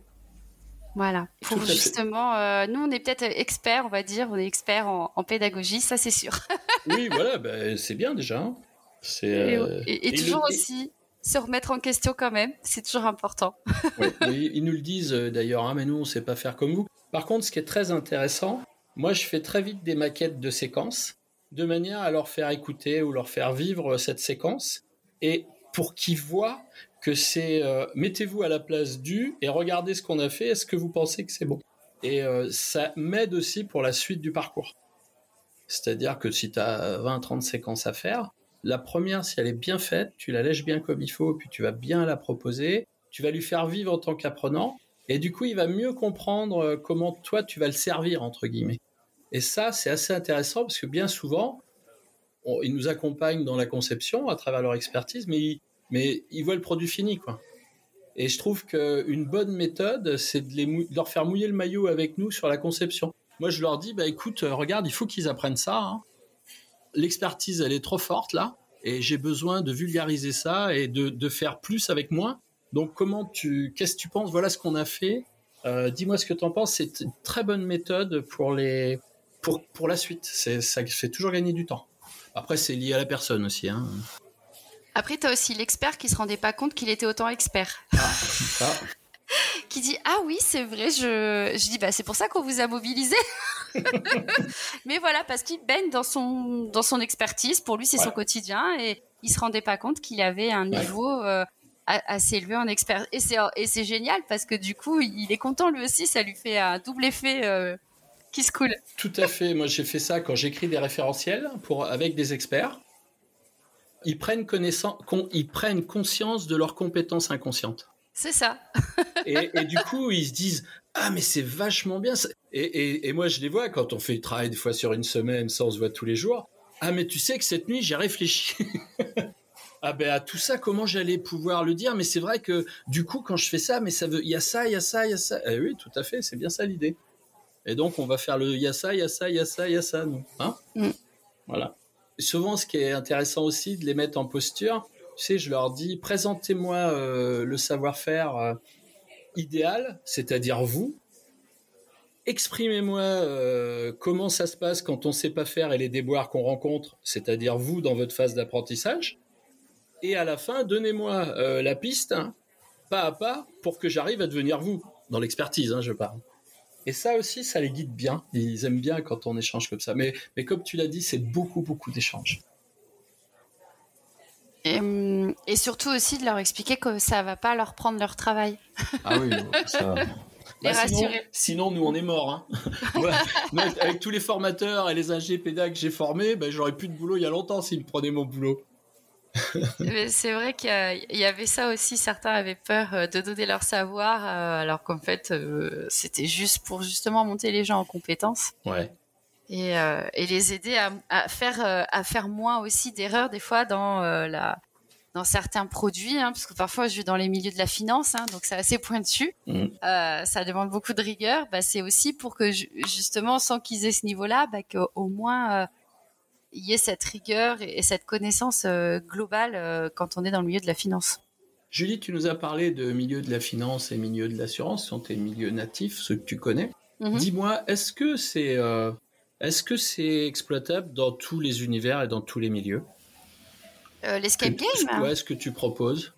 Voilà. Pour justement, nous, on est peut-être experts, on va dire, on est experts en, pédagogie, ça c'est sûr. (laughs) oui, voilà, ben, c'est bien déjà. Hein. C'est, et, toujours aussi se remettre en question quand même, c'est toujours important. (laughs) (laughs) ils nous le disent d'ailleurs, hein, mais nous, on ne sait pas faire comme vous. Par contre, ce qui est très intéressant, moi je fais très vite des maquettes de séquences de manière à leur faire écouter ou leur faire vivre cette séquence et pour qu'ils voient que c'est euh, mettez-vous à la place du et regardez ce qu'on a fait, est-ce que vous pensez que c'est bon? Et euh, ça m'aide aussi pour la suite du parcours. C'est-à-dire que si tu as 20-30 séquences à faire, la première, si elle est bien faite, tu la lèches bien comme il faut, puis tu vas bien la proposer, tu vas lui faire vivre en tant qu'apprenant, et du coup, il va mieux comprendre euh, comment toi, tu vas le servir, entre guillemets. Et ça, c'est assez intéressant parce que bien souvent, ils nous accompagnent dans la conception à travers leur expertise, mais ils, mais ils voient le produit fini, quoi. Et je trouve qu'une bonne méthode, c'est de, leur faire mouiller le maillot avec nous sur la conception. Moi, je leur dis, bah écoute, euh, regarde, il faut qu'ils apprennent ça. Hein. L'expertise, elle est trop forte là, et j'ai besoin de vulgariser ça et de, de faire plus avec moins. Donc, comment tu, qu'est-ce que tu penses? Voilà ce qu'on a fait. Euh, dis-moi ce que tu en penses. C'est une très bonne méthode pour les, pour, pour la suite. Ça fait toujours gagner du temps. Après, c'est lié à la personne aussi. Hein. Après, tu as aussi l'expert qui se rendait pas compte qu'il était autant expert. Ah, (laughs) qui dit ah oui c'est vrai je je dis bah c'est pour ça qu'on vous a mobilisé (laughs) mais voilà parce qu'il baigne dans son dans son expertise. Pour lui c'est son quotidien. Et il se rendait pas compte qu'il avait un niveau euh, assez élevé en expert. Et c'est et c'est génial parce que du coup il est content lui aussi. Ça lui fait un double effet euh, qui se coule. Tout à fait. Moi j'ai fait ça quand j'écris des référentiels pour avec des experts ils prennent, connaissance, ils prennent conscience de leurs compétences inconscientes. C'est ça. et, du coup, ils se disent Ah, mais c'est vachement bien. Et, et, moi, je les vois quand on fait le travail des fois sur une semaine, ça on se voit tous les jours. Ah, mais tu sais que cette nuit, j'ai réfléchi. (laughs) ah, ben à tout ça, comment j'allais pouvoir le dire? Mais c'est vrai que du coup, quand je fais ça, mais ça veut. Il y a ça, il y a ça, il y a ça. Eh oui, tout à fait, c'est bien ça l'idée. Et donc, on va faire le il y a ça, il y a ça, il y a ça, il y a ça, nous. Hein? Mm. Voilà souvent, ce qui est intéressant aussi de les mettre en posture, tu sais, je leur dis, présentez-moi euh, le savoir-faire euh, idéal, c'est-à-dire vous. Exprimez-moi euh, comment ça se passe quand on ne sait pas faire et les déboires qu'on rencontre, c'est-à-dire vous dans votre phase d'apprentissage. Et à la fin, donnez-moi la piste, hein, pas à pas, pour que j'arrive à devenir vous, dans l'expertise, hein, je parle. Et ça aussi, ça les guide bien. Ils aiment bien quand on échange comme ça. Mais, mais comme tu l'as dit, c'est beaucoup, beaucoup d'échanges. Et, surtout aussi de leur expliquer que ça va pas leur prendre leur travail. Ah oui, ça. (laughs) les bah, rassurer. Sinon, nous, on est morts. Hein. (laughs) avec tous les formateurs et les AG pédagogues que j'ai formés, ben, j'aurais plus de boulot il y a longtemps s'ils me prenaient mon boulot c'est vrai qu'il y, avait ça aussi. Certains avaient peur euh, de donner leur savoir, euh, alors qu'en fait, euh, c'était juste pour justement monter les gens en compétences. Ouais. Et, les aider à, faire à faire moins aussi d'erreurs des fois dans la dans certains produits, hein, parce que parfois je vais dans les milieux de la finance, hein, donc c'est assez pointu. Mm. ça demande beaucoup de rigueur. Bah, c'est aussi pour que justement, sans qu'ils aient ce niveau-là, bah, qu'au moins il y ait cette rigueur et, cette connaissance euh, globale euh, quand on est dans le milieu de la finance. Julie, tu nous as parlé de milieu de la finance et milieu de l'assurance, ce sont tes milieux natifs, ceux que tu connais. Mhm. Dis-moi, est-ce que c'est euh, est-ce que c'est exploitable dans tous les univers et dans tous les milieux? L'escape game? Ouais, ce que tu proposes?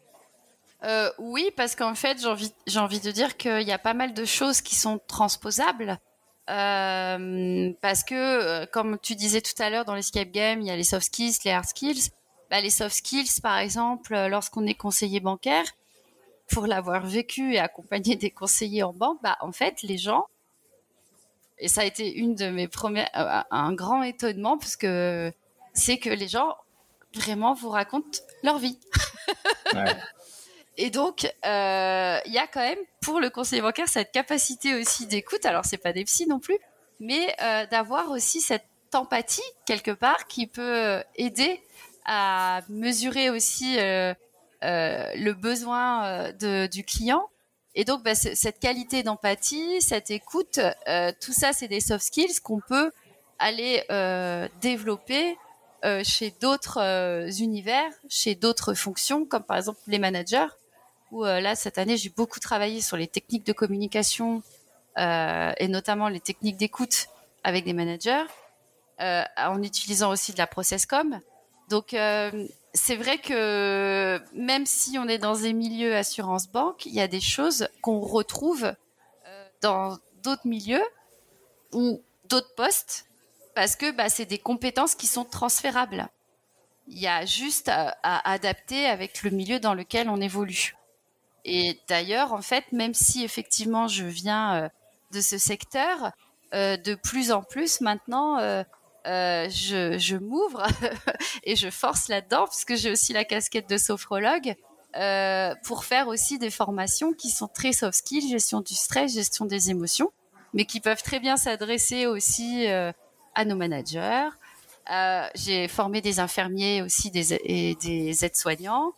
Oui, parce qu'en fait, j'ai envie, j'ai envie de dire qu'il y a pas mal de choses qui sont transposables. Euh, parce que, euh, comme tu disais tout à l'heure, dans l'escape game, il y a les soft skills, les hard skills. Bah, les soft skills, par exemple, euh, lorsqu'on est conseiller bancaire, pour l'avoir vécu et accompagné des conseillers en banque, bah, en fait, les gens, et ça a été une de mes premières, un grand étonnement, parce que c'est que les gens vraiment vous racontent leur vie. Ouais. (laughs) Et donc, euh, il y a quand même pour le conseiller bancaire cette capacité aussi d'écoute. Alors, c'est pas des psys non plus, mais euh, d'avoir aussi cette empathie quelque part qui peut aider à mesurer aussi euh, le besoin de, du client. Et donc, bah, cette qualité d'empathie, cette écoute, tout ça, c'est des soft skills qu'on peut aller développer chez d'autres univers, chez d'autres fonctions, comme par exemple les managers où euh, là cette année j'ai beaucoup travaillé sur les techniques de communication euh, et notamment les techniques d'écoute avec des managers, euh, en utilisant aussi de la process com. Donc c'est vrai que même si on est dans des milieux assurance banque, il y a des choses qu'on retrouve dans d'autres milieux ou d'autres postes parce que bah, c'est des compétences qui sont transférables. Il y a juste à, adapter avec le milieu dans lequel on évolue. Et d'ailleurs, en fait, même si effectivement je viens euh, de ce secteur, euh, de plus en plus maintenant, euh, je, je m'ouvre (laughs) et je force là-dedans, parce que j'ai aussi la casquette de sophrologue, pour faire aussi des formations qui sont très soft skills, gestion du stress, gestion des émotions, mais qui peuvent très bien s'adresser aussi à nos managers. j'ai formé des infirmiers aussi des, et des aides-soignants.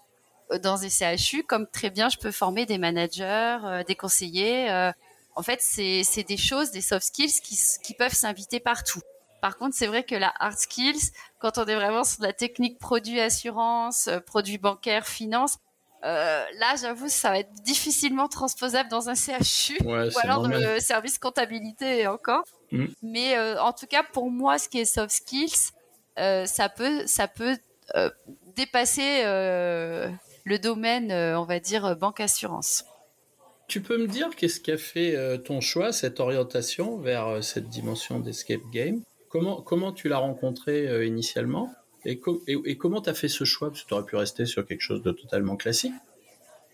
Euh, dans des CHU, comme très bien je peux former des managers, euh, des conseillers. Euh. en fait, c'est des choses, des soft skills qui, qui peuvent s'inviter partout. Par contre, c'est vrai que la hard skills, quand on est vraiment sur la technique produit assurance, produit bancaire, finance, euh, là, j'avoue, ça va être difficilement transposable dans un CHU (laughs) ou alors dans le service comptabilité encore. Mm. Mais en tout cas, pour moi, ce qui est soft skills, ça peut, ça peut dépasser le domaine, on va dire, banque assurance. Tu peux me dire qu'est-ce qui a fait ton choix, cette orientation vers cette dimension d'escape game? Comment, comment tu l'as rencontré initialement? Et, et, comment tu as fait ce choix? Parce que tu aurais pu rester sur quelque chose de totalement classique.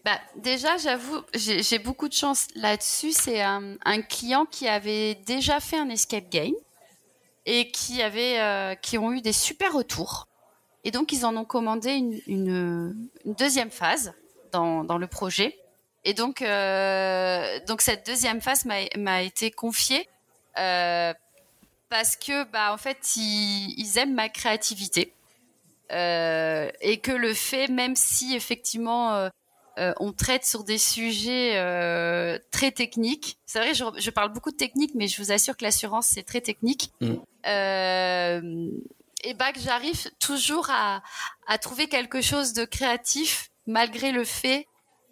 Bah, déjà, j'avoue, j'ai beaucoup de chance là-dessus. C'est un, client qui avait déjà fait un escape game et qui avait, euh, qui ont eu des super retours. Et donc, ils en ont commandé une, une, deuxième phase dans, dans, le projet. Et donc, euh, donc cette deuxième phase m'a été confiée euh, parce que, bah, en fait, ils, ils aiment ma créativité. Euh, et que le fait, même si effectivement euh, euh, on traite sur des sujets très techniques, c'est vrai, je, je, parle beaucoup de technique, mais je vous assure que l'assurance c'est très technique. Mm. Et bah que j'arrive toujours à, à trouver quelque chose de créatif malgré le fait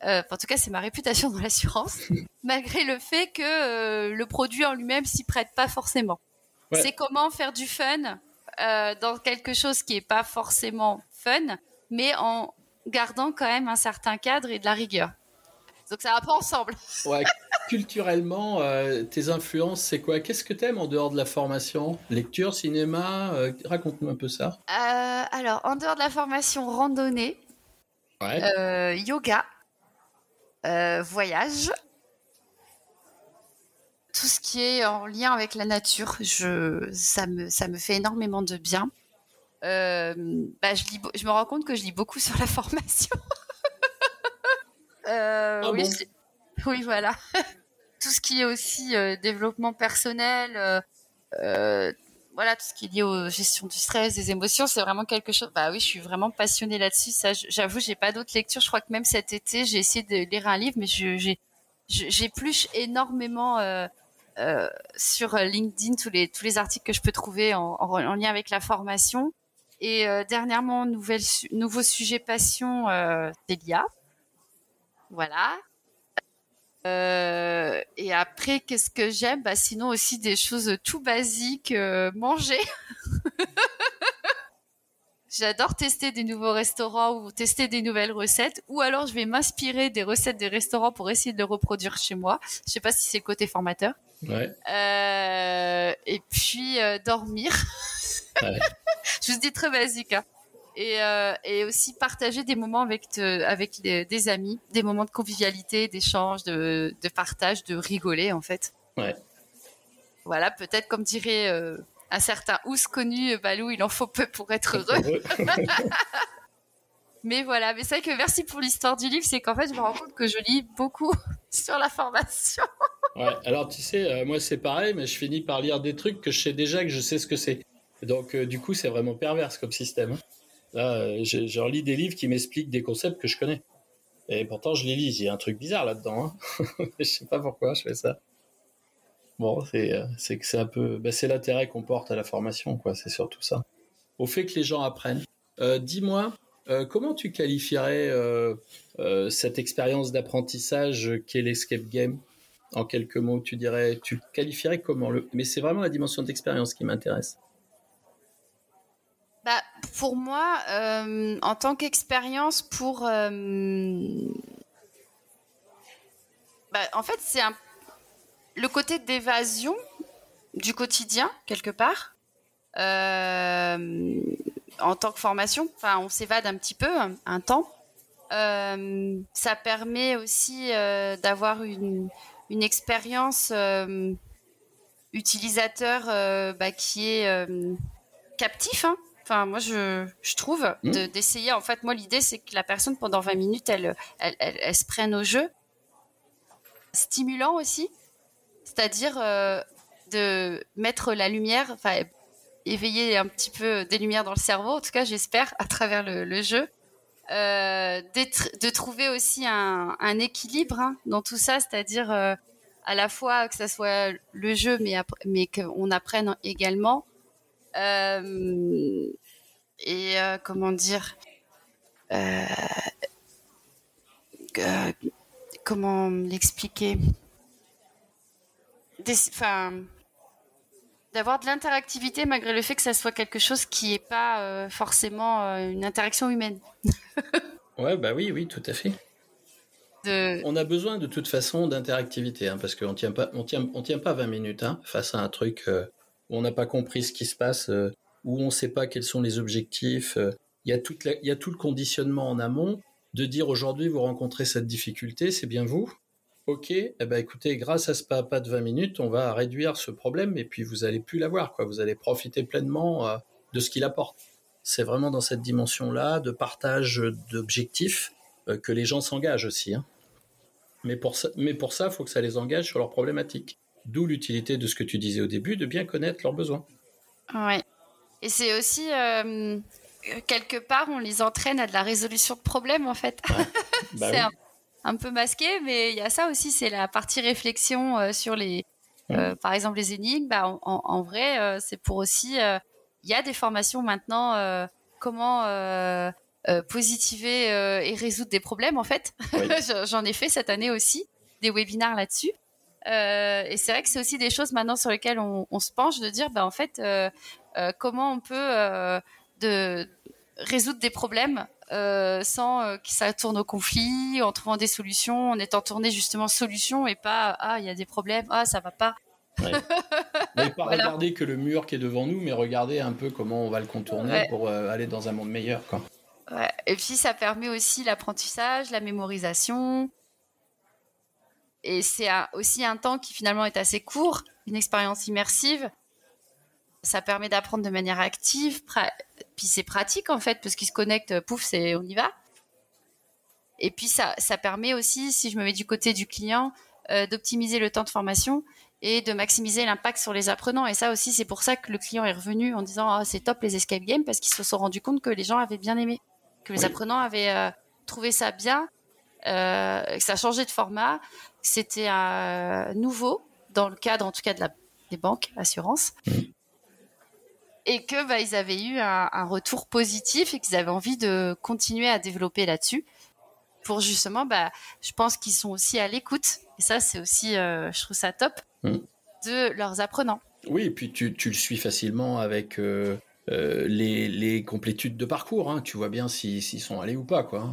euh, en tout cas, c'est ma réputation dans l'assurance, (laughs) malgré le fait que le produit en lui-même s'y prête pas forcément. C'est comment faire du fun euh, dans quelque chose qui est pas forcément fun, mais en gardant quand même un certain cadre et de la rigueur. Donc ça va pas ensemble. (laughs) Ouais, culturellement, euh, tes influences, c'est quoi? Qu'est-ce que tu aimes en dehors de la formation? Lecture, cinéma euh, Raconte-nous un peu ça. alors, en dehors de la formation, randonnée, yoga, voyage, tout ce qui est en lien avec la nature, je, ça, me, ça me fait énormément de bien. Euh, bah, je, lis, je me rends compte que je lis beaucoup sur la (laughs) formation. Euh, ah oui, (laughs) oui, voilà. (laughs) tout ce qui est aussi euh, développement personnel, euh, voilà, tout ce qui est lié aux gestion du stress, des émotions, c'est vraiment quelque chose. Bah oui, je suis vraiment passionnée là-dessus. Ça, j'avoue, j'ai pas d'autres lectures. Je crois que même cet été, j'ai essayé de lire un livre, mais j'ai j'épluche énormément euh, sur LinkedIn tous les tous les articles que je peux trouver en, en, lien avec la formation. Et euh, dernièrement, nouvelle, nouveau sujet passion euh, d'Elia. Voilà. Euh, et après, qu'est-ce que j'aime? Bah, Sinon aussi des choses tout basiques, manger. (laughs) J'adore tester des nouveaux restaurants ou tester des nouvelles recettes, ou alors je vais m'inspirer des recettes des restaurants pour essayer de les reproduire chez moi. Je sais pas si c'est côté formateur. Ouais. Euh, et puis euh, dormir. (laughs) Ouais. je vous dis très basique. Hein. Et, euh, et, aussi partager des moments avec avec des amis, des moments de convivialité, d'échange, de, de, partage, de rigoler en fait. Ouais. Voilà, peut-être comme dirait euh, un certain Ous connu, Balou, il en faut peu pour être heureux. (laughs) mais voilà, mais c'est vrai que merci pour l'histoire du livre, c'est qu'en fait je me rends compte que je lis beaucoup (laughs) sur la formation. Ouais, alors tu sais, euh, moi c'est pareil, mais je finis par lire des trucs que je sais déjà que je sais ce que c'est. Donc euh, du coup, c'est vraiment perverse comme système. Là, euh, je, relis des livres qui m'expliquent des concepts que je connais. Et pourtant, je les lis. Il y a un truc bizarre là-dedans. Hein. (laughs) je sais pas pourquoi je fais ça. Bon, c'est c'est un peu, bah, c'est l'intérêt qu'on porte à la formation, quoi. C'est surtout ça. Au fait que les gens apprennent. Dis-moi, comment tu qualifierais cette expérience d'apprentissage qu'est l'escape game? En quelques mots, tu dirais, tu qualifierais comment le... Mais c'est vraiment la dimension d'expérience qui m'intéresse. Pour moi, euh, en tant qu'expérience, pour... Euh, bah, en fait, c'est le côté d'évasion du quotidien, quelque part. Euh, en tant que formation, enfin, on s'évade un petit peu, un, temps. ça permet aussi d'avoir une, expérience utilisateur bah, qui est captif. Hein. Enfin, moi, je, je trouve mmh. d'essayer. en fait, moi, l'idée, c'est que la personne, pendant 20 minutes, elle, elle, elle, se prenne au jeu. Stimulant aussi. C'est-à-dire de mettre la lumière, enfin, éveiller un petit peu des lumières dans le cerveau, en tout cas, j'espère, à travers le, le jeu. Euh, de trouver aussi un, un équilibre hein, dans tout ça, c'est-à-dire euh, à la fois que ça soit le jeu, mais, mais qu'on apprenne également. Euh, et euh, comment dire Comment l'expliquer? Enfin, d'avoir de l'interactivité malgré le fait que ça soit quelque chose qui n'est pas forcément une interaction humaine. (laughs) ouais, bah oui, oui, tout à fait. On a besoin de toute façon d'interactivité, hein, parce qu'on tient pas, on tient, on tient pas 20 minutes hein, face à un truc euh, où on n'a pas compris ce qui se passe, euh, où on ne sait pas quels sont les objectifs. Euh. Il y, a tout le conditionnement en amont de dire aujourd'hui vous rencontrez cette difficulté, c'est bien vous. Ok, eh ben écoutez, grâce à ce pas, pas de 20 minutes, on va réduire ce problème et puis vous allez plus l'avoir, quoi. Vous allez profiter pleinement de ce qu'il apporte. C'est vraiment dans cette dimension-là de partage d'objectifs que les gens s'engagent aussi. Hein. Mais pour ça, mais pour ça, il faut que ça les engage sur leurs problématiques. D'où l'utilité de ce que tu disais au début, de bien connaître leurs besoins. Ouais. Et c'est aussi euh, quelque part, on les entraîne à de la résolution de problèmes en fait. (laughs) Bah c'est un, peu masqué, mais il y a ça aussi. C'est la partie réflexion euh, sur les, euh, par exemple, les énigmes. Bah, en, vrai, c'est pour aussi. Il y a des formations maintenant. comment euh, positiver euh, et résoudre des problèmes en fait. (laughs) J'en ai fait cette année aussi des webinars là-dessus. Euh, et c'est vrai que c'est aussi des choses maintenant sur lesquelles on, se penche de dire, bah, en fait, comment on peut de résoudre des problèmes sans que ça tourne au conflit, en trouvant des solutions, en étant tourné justement solution et pas ah il y a des problèmes, ah ça va pas. Ouais. (laughs) mais pas regarder que le mur qui est devant nous, mais regarder un peu comment on va le contourner pour aller dans un monde meilleur. Quoi. Et puis ça permet aussi l'apprentissage, la mémorisation. Et c'est aussi un temps qui finalement est assez court, une expérience immersive. Ça permet d'apprendre de manière active, puis c'est pratique en fait, parce qu'ils se connectent, pouf, c'est on y va. Et puis ça, ça permet aussi, si je me mets du côté du client, euh, d'optimiser le temps de formation et de maximiser l'impact sur les apprenants. Et ça aussi, c'est pour ça que le client est revenu en disant ah, c'est top les escape games parce qu'ils se sont rendus compte que les gens avaient bien aimé que les apprenants avaient euh, trouvé ça bien, que ça a changé de format, que c'était euh, nouveau dans le cadre, en tout cas, de la, des banques, assurances. Et que bah, ils avaient eu un, retour positif et qu'ils avaient envie de continuer à développer là-dessus pour justement, bah, je pense qu'ils sont aussi à l'écoute. Et ça, c'est aussi, je trouve ça top, mm. de leurs apprenants. Oui, et puis tu, tu le suis facilement avec euh, les, complétudes de parcours. Hein. Tu vois bien s'ils sont allés ou pas, quoi.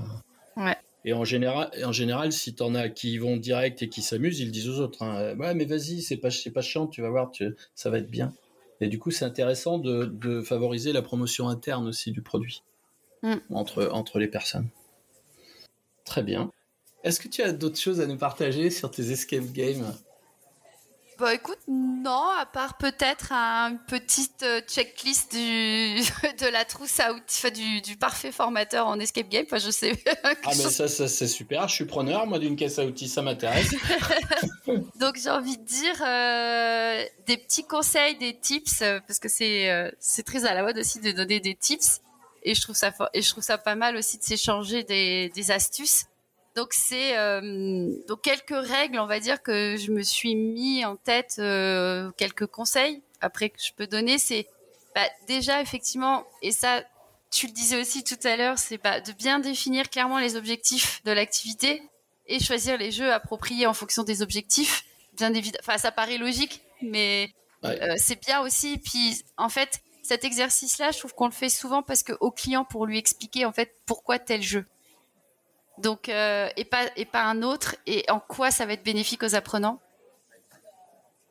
Ouais. Et en général, en général, si t'en as qui vont direct et qui s'amusent, ils disent aux autres, hein, ouais, mais vas-y, c'est pas, c'est pas chiant, tu vas voir, ça va être bien. Et du coup, c'est intéressant de, favoriser la promotion interne aussi du produit mm. entre, entre les personnes. Très bien. Est-ce que tu as d'autres choses à nous partager sur tes escape games? Bah écoute, non, à part peut-être une petite euh, checklist du, (laughs) de la trousse à outils, du, du, parfait formateur en escape game. Enfin, je sais. (laughs) ah, mais ça, ça c'est super. Je suis preneur, moi, d'une caisse à outils, ça m'intéresse. (laughs) Donc, j'ai envie de dire euh, des petits conseils, des tips, euh, parce que c'est c'est très à la mode aussi de donner des tips. Et je trouve ça, et je trouve ça pas mal aussi de s'échanger des, des astuces. Donc c'est euh, donc quelques règles, on va dire que je me suis mis en tête euh, quelques conseils après que je peux donner. C'est bah, déjà effectivement et ça tu le disais aussi tout à l'heure, c'est bah, de bien définir clairement les objectifs de l'activité et choisir les jeux appropriés en fonction des objectifs. Bien évidemment, enfin ça paraît logique, mais euh, c'est bien aussi. Puis en fait cet exercice-là, je trouve qu'on le fait souvent parce que au client pour lui expliquer en fait pourquoi tel jeu. Donc, euh, et, pas, et pas un autre, et en quoi ça va être bénéfique aux apprenants.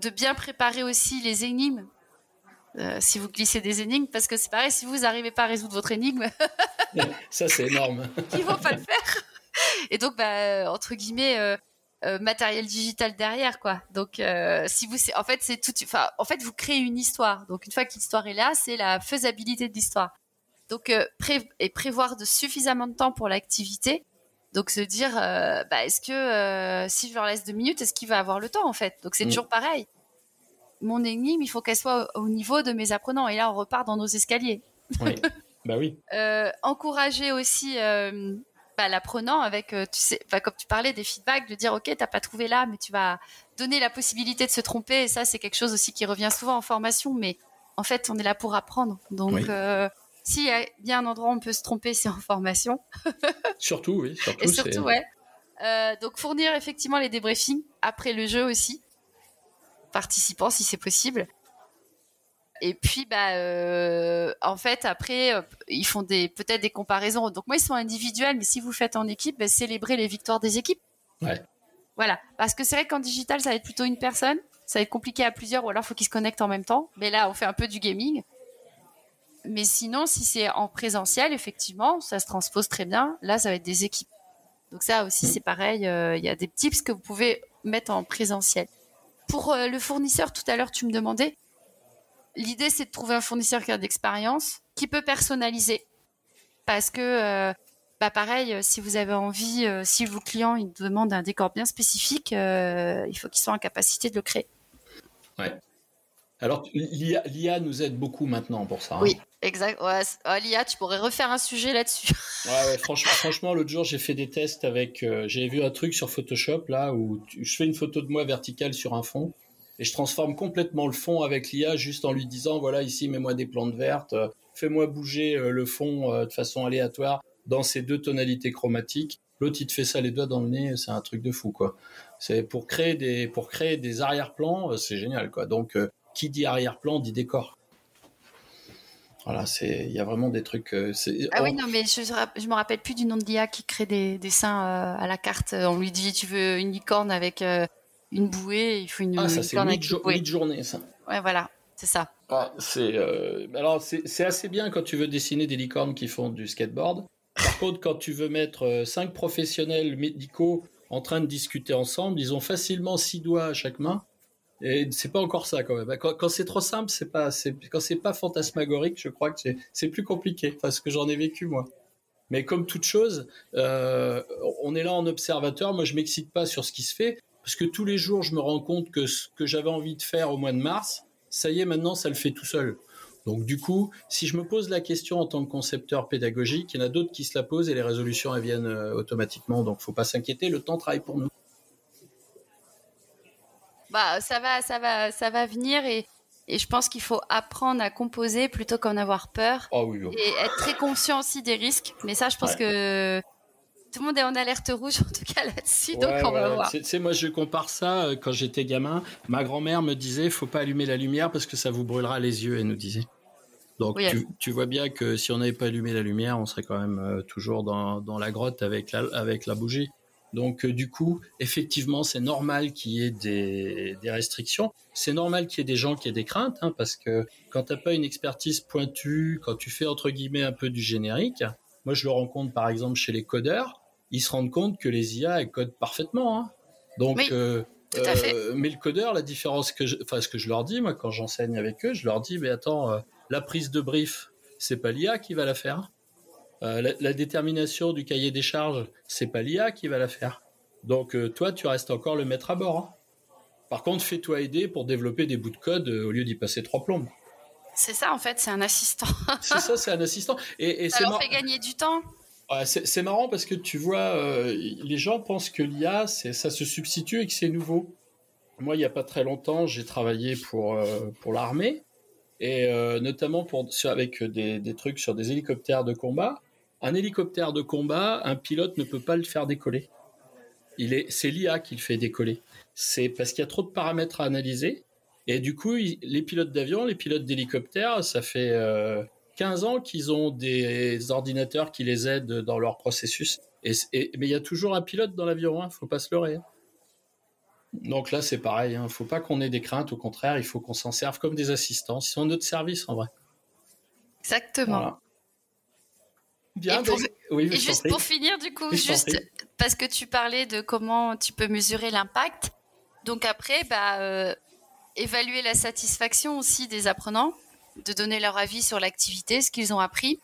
De bien préparer aussi les énigmes, euh, si vous glissez des énigmes, parce que c'est pareil, si vous n'arrivez pas à résoudre votre énigme, (laughs) (laughs) ça c'est énorme. il ne faut pas le faire. Et donc, bah, entre guillemets, euh, matériel digital derrière, quoi. Donc, si vous, en fait, c'est tout, enfin, en fait, vous créez une histoire. Donc, une fois que l'histoire est là, c'est la faisabilité de l'histoire. Donc, et prévoir de suffisamment de temps pour l'activité donc se dire, euh, bah, est-ce que euh, si je leur laisse deux minutes, est-ce qu'il va avoir le temps en fait? Donc c'est mm. toujours pareil. Mon énigme, il faut qu'elle soit au, niveau de mes apprenants. Et là, on repart dans nos escaliers. Oui. (laughs) bah oui. Euh, encourager aussi bah, l'apprenant avec, tu sais, bah, comme tu parlais des feedbacks, de dire ok, t'as pas trouvé là, mais tu vas donner la possibilité de se tromper. Et ça, c'est quelque chose aussi qui revient souvent en formation. Mais en fait, on est là pour apprendre. Donc s'il y a bien un endroit où on peut se tromper, c'est en formation. (laughs) surtout, oui. Surtout, Et surtout, ouais. Euh, donc fournir effectivement les débriefings après le jeu aussi, participants si c'est possible. et puis, bah, euh, en fait, après, euh, ils font des peut-être des comparaisons. Donc moi, ils sont individuels, mais si vous faites en équipe, bah, célébrez les victoires des équipes. Ouais. Voilà, parce que c'est vrai qu'en digital, ça va être plutôt une personne. Ça va être compliqué à plusieurs, ou alors faut qu'ils se connectent en même temps. Mais là, on fait un peu du gaming. Mais sinon, si c'est en présentiel, effectivement, ça se transpose très bien. Là, ça va être des équipes. Donc ça aussi, c'est pareil. euh, Il y a des tips que vous pouvez mettre en présentiel. Pour euh, le fournisseur, tout à l'heure, tu me demandais. L'idée, c'est de trouver un fournisseur qui a d'expérience, qui peut personnaliser. Parce que, euh, bah pareil, si vous avez envie, euh, si vos clients ils demandent un décor bien spécifique, euh, il faut qu'ils soient en capacité de le créer. Alors, l'IA, l'IA nous aide beaucoup maintenant pour ça. hein. Oui, exact. Ouais, oh, Lia, tu pourrais refaire un sujet là-dessus. (laughs) Ouais, ouais, franchement, l'autre jour, j'ai fait des tests avec. euh, J'avais vu un truc sur Photoshop là où je fais une photo de moi verticale sur un fond et je transforme complètement le fond avec l'IA juste en lui disant voilà ici mets-moi des plantes vertes, euh, fais-moi bouger euh, le fond euh, de façon aléatoire dans ces deux tonalités chromatiques. L'autre il te fait ça les doigts dans le nez, c'est un truc de fou quoi. C'est pour créer des pour créer des arrière-plans, c'est génial quoi. Donc qui dit arrière-plan dit décor. Voilà, c'est il y a vraiment des trucs. euh, Ah oui, non, mais je, je me rappelle plus du nom de l'IA qui crée des dessins euh, à la carte. On lui dit tu veux une licorne avec euh, une bouée, il faut une, Ah, ça une c'est licorne avec une bouée. mid-journée ça. Ouais, voilà, c'est ça. Ouais, c'est euh, alors c'est assez bien quand tu veux dessiner des licornes qui font du skateboard. Par contre, quand tu veux mettre euh, cinq professionnels médicaux en train de discuter ensemble, ils ont facilement six doigts à chaque main. Et c'est pas encore ça quand même. Quand, quand c'est trop simple, c'est pas. Quand c'est pas fantasmagorique, je crois que c'est c'est plus compliqué parce que j'en ai vécu moi. Mais comme toute chose, euh, on est là en observateur. Moi, je m'excite pas sur ce qui se fait parce que tous les jours, je me rends compte que ce que j'avais envie de faire au mois de mars, ça y est, maintenant, ça le fait tout seul. Donc, du coup, si je me pose la question en tant que concepteur pédagogique, il y en a d'autres qui se la posent et les résolutions, elles viennent euh, automatiquement. Donc, faut pas s'inquiéter, le temps travaille pour nous. Bah, ça va, ça va, ça va venir et, et je pense qu'il faut apprendre à composer plutôt qu'en avoir peur Oh oui, oui. et être très conscient aussi des risques. Mais ça, je pense Ouais. que tout le monde est en alerte rouge (laughs) en tout cas là-dessus, donc Ouais, on va voir. Tu sais, moi, je compare ça euh, quand j'étais gamin. Ma grand-mère me disait, faut pas allumer la lumière parce que ça vous brûlera les yeux, elle nous disait. Donc, Oui, tu, tu vois bien que si on n'avait pas allumé la lumière, on serait quand même euh, toujours dans, dans la grotte avec la, avec la bougie. Donc, euh, du coup, effectivement, c'est normal qu'il y ait des, des restrictions. C'est normal qu'il y ait des gens qui aient des craintes, hein, parce que quand t'as pas une expertise pointue, quand tu fais entre guillemets un peu du générique, moi je le rencontre par exemple chez les codeurs, ils se rendent compte que les IA elles codent parfaitement. Hein. Donc, Oui, euh, euh, mais le codeur, la différence que, je, enfin ce que je leur dis moi quand j'enseigne avec eux, je leur dis mais attends, euh, la prise de brief, c'est pas l'IA qui va la faire. Euh, la, la détermination du cahier des charges, c'est pas l'IA qui va la faire. Donc euh, toi, tu restes encore le maître à bord. hein. Par contre, fais-toi aider pour développer des bouts de code euh, au lieu d'y passer trois plombes. C'est ça en fait, c'est un assistant. (laughs) C'est ça, c'est un assistant. Et, et Ça leur mar- fait gagner du temps. Ouais, c'est marrant parce que tu vois, les gens pensent que l'IA, ça se substitue et que c'est nouveau. Moi, il n'y a pas très longtemps, j'ai travaillé pour, pour l'armée et notamment pour, sur- avec des, des trucs sur des hélicoptères de combat. Un hélicoptère de combat, un pilote ne peut pas le faire décoller. Il est, c'est l'IA qui le fait décoller. C'est parce qu'il y a trop de paramètres à analyser. Et du coup, il- les pilotes d'avion, les pilotes d'hélicoptère, ça fait euh, 15 ans qu'ils ont des ordinateurs qui les aident dans leur processus. Et, et- mais il y a toujours un pilote dans l'avion, hein, faut pas se leurrer. hein. Donc là, c'est pareil, hein, faut pas qu'on ait des craintes, au contraire, il faut qu'on s'en serve comme des assistants. Ils sont notre service en vrai. Exactement. Voilà. Bien, Et pour- oui, Et juste pour finir, du coup, juste parce que tu parlais de comment tu peux mesurer l'impact. Donc après, bah, euh, évaluer la satisfaction aussi des apprenants, de donner leur avis sur l'activité, ce qu'ils ont appris.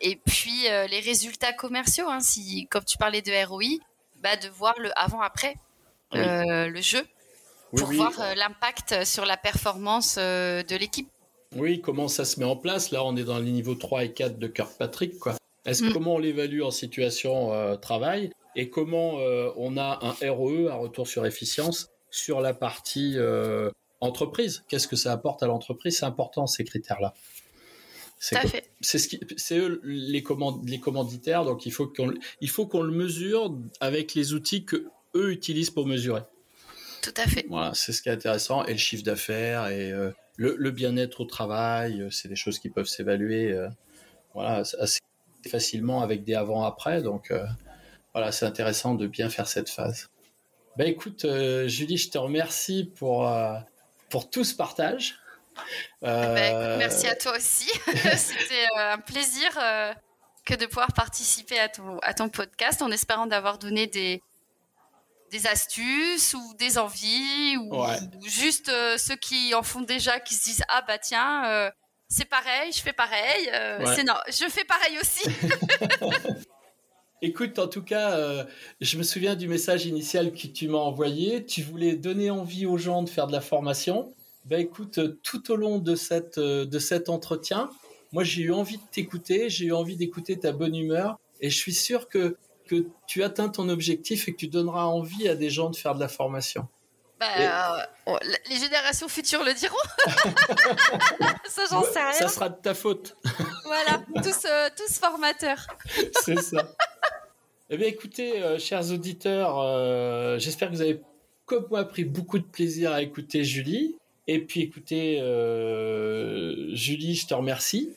Et puis euh, les résultats commerciaux, hein, si, comme tu parlais de ROI, bah, de voir le avant-après, Oui. euh, le jeu, Oui, pour voir l'impact sur la performance de l'équipe. Oui, comment ça se met en place? Là, on est dans les niveaux 3 et 4 de Kirkpatrick. Quoi. Est-ce Mm. comment on l'évalue en situation euh, travail? Et comment euh, on a un ROE, un retour sur efficience, sur la partie euh, entreprise? Qu'est-ce que ça apporte à l'entreprise? C'est important ces critères-là. C'est Tout à co- fait. c'est ce qui, c'est eux les, command- les commanditaires, donc il faut qu'on, le- il faut qu'on le mesure avec les outils que eux utilisent pour mesurer. Tout à fait. Voilà, c'est ce qui est intéressant. Et le chiffre d'affaires et, euh, le, bien-être au travail, c'est des choses qui peuvent s'évaluer voilà, assez facilement avec des avant-après. Donc voilà, c'est intéressant de bien faire cette phase. Ben écoute, Julie, je te remercie pour, pour tout ce partage. Ben, merci à toi aussi. (laughs) C'était un plaisir que de pouvoir participer à ton, à ton podcast en espérant d'avoir donné des, des astuces ou des envies ou, juste euh, ceux qui en font déjà qui se disent ah bah tiens euh, c'est pareil je fais pareil euh, c'est non je fais pareil aussi (laughs) (laughs) Écoute, en tout cas, je me souviens du message initial que tu m'as envoyé. Tu voulais donner envie aux gens de faire de la formation. Ben écoute, tout au long de cette de cet entretien, moi j'ai eu envie de t'écouter, j'ai eu envie d'écouter ta bonne humeur, et je suis sûr que que tu atteins ton objectif et que tu donneras envie à des gens de faire de la formation. Bah, euh, les générations futures le diront. (laughs) ça, j'en sais rien. Ça sera de ta faute. voilà, tous, euh, tous formateurs. (laughs) C'est ça. Eh bien, écoutez, euh, chers auditeurs, j'espère que vous avez, comme moi, pris beaucoup de plaisir à écouter Julie. Et puis, écoutez, Julie, je te remercie.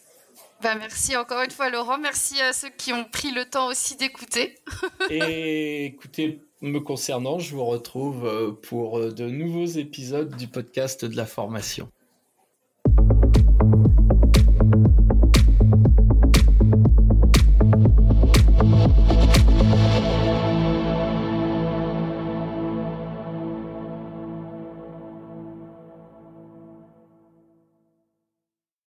Bah, merci encore une fois Laurent, merci à ceux qui ont pris le temps aussi d'écouter. (laughs) Et écoutez, me concernant, je vous retrouve euh, pour euh, de nouveaux épisodes du podcast de la formation.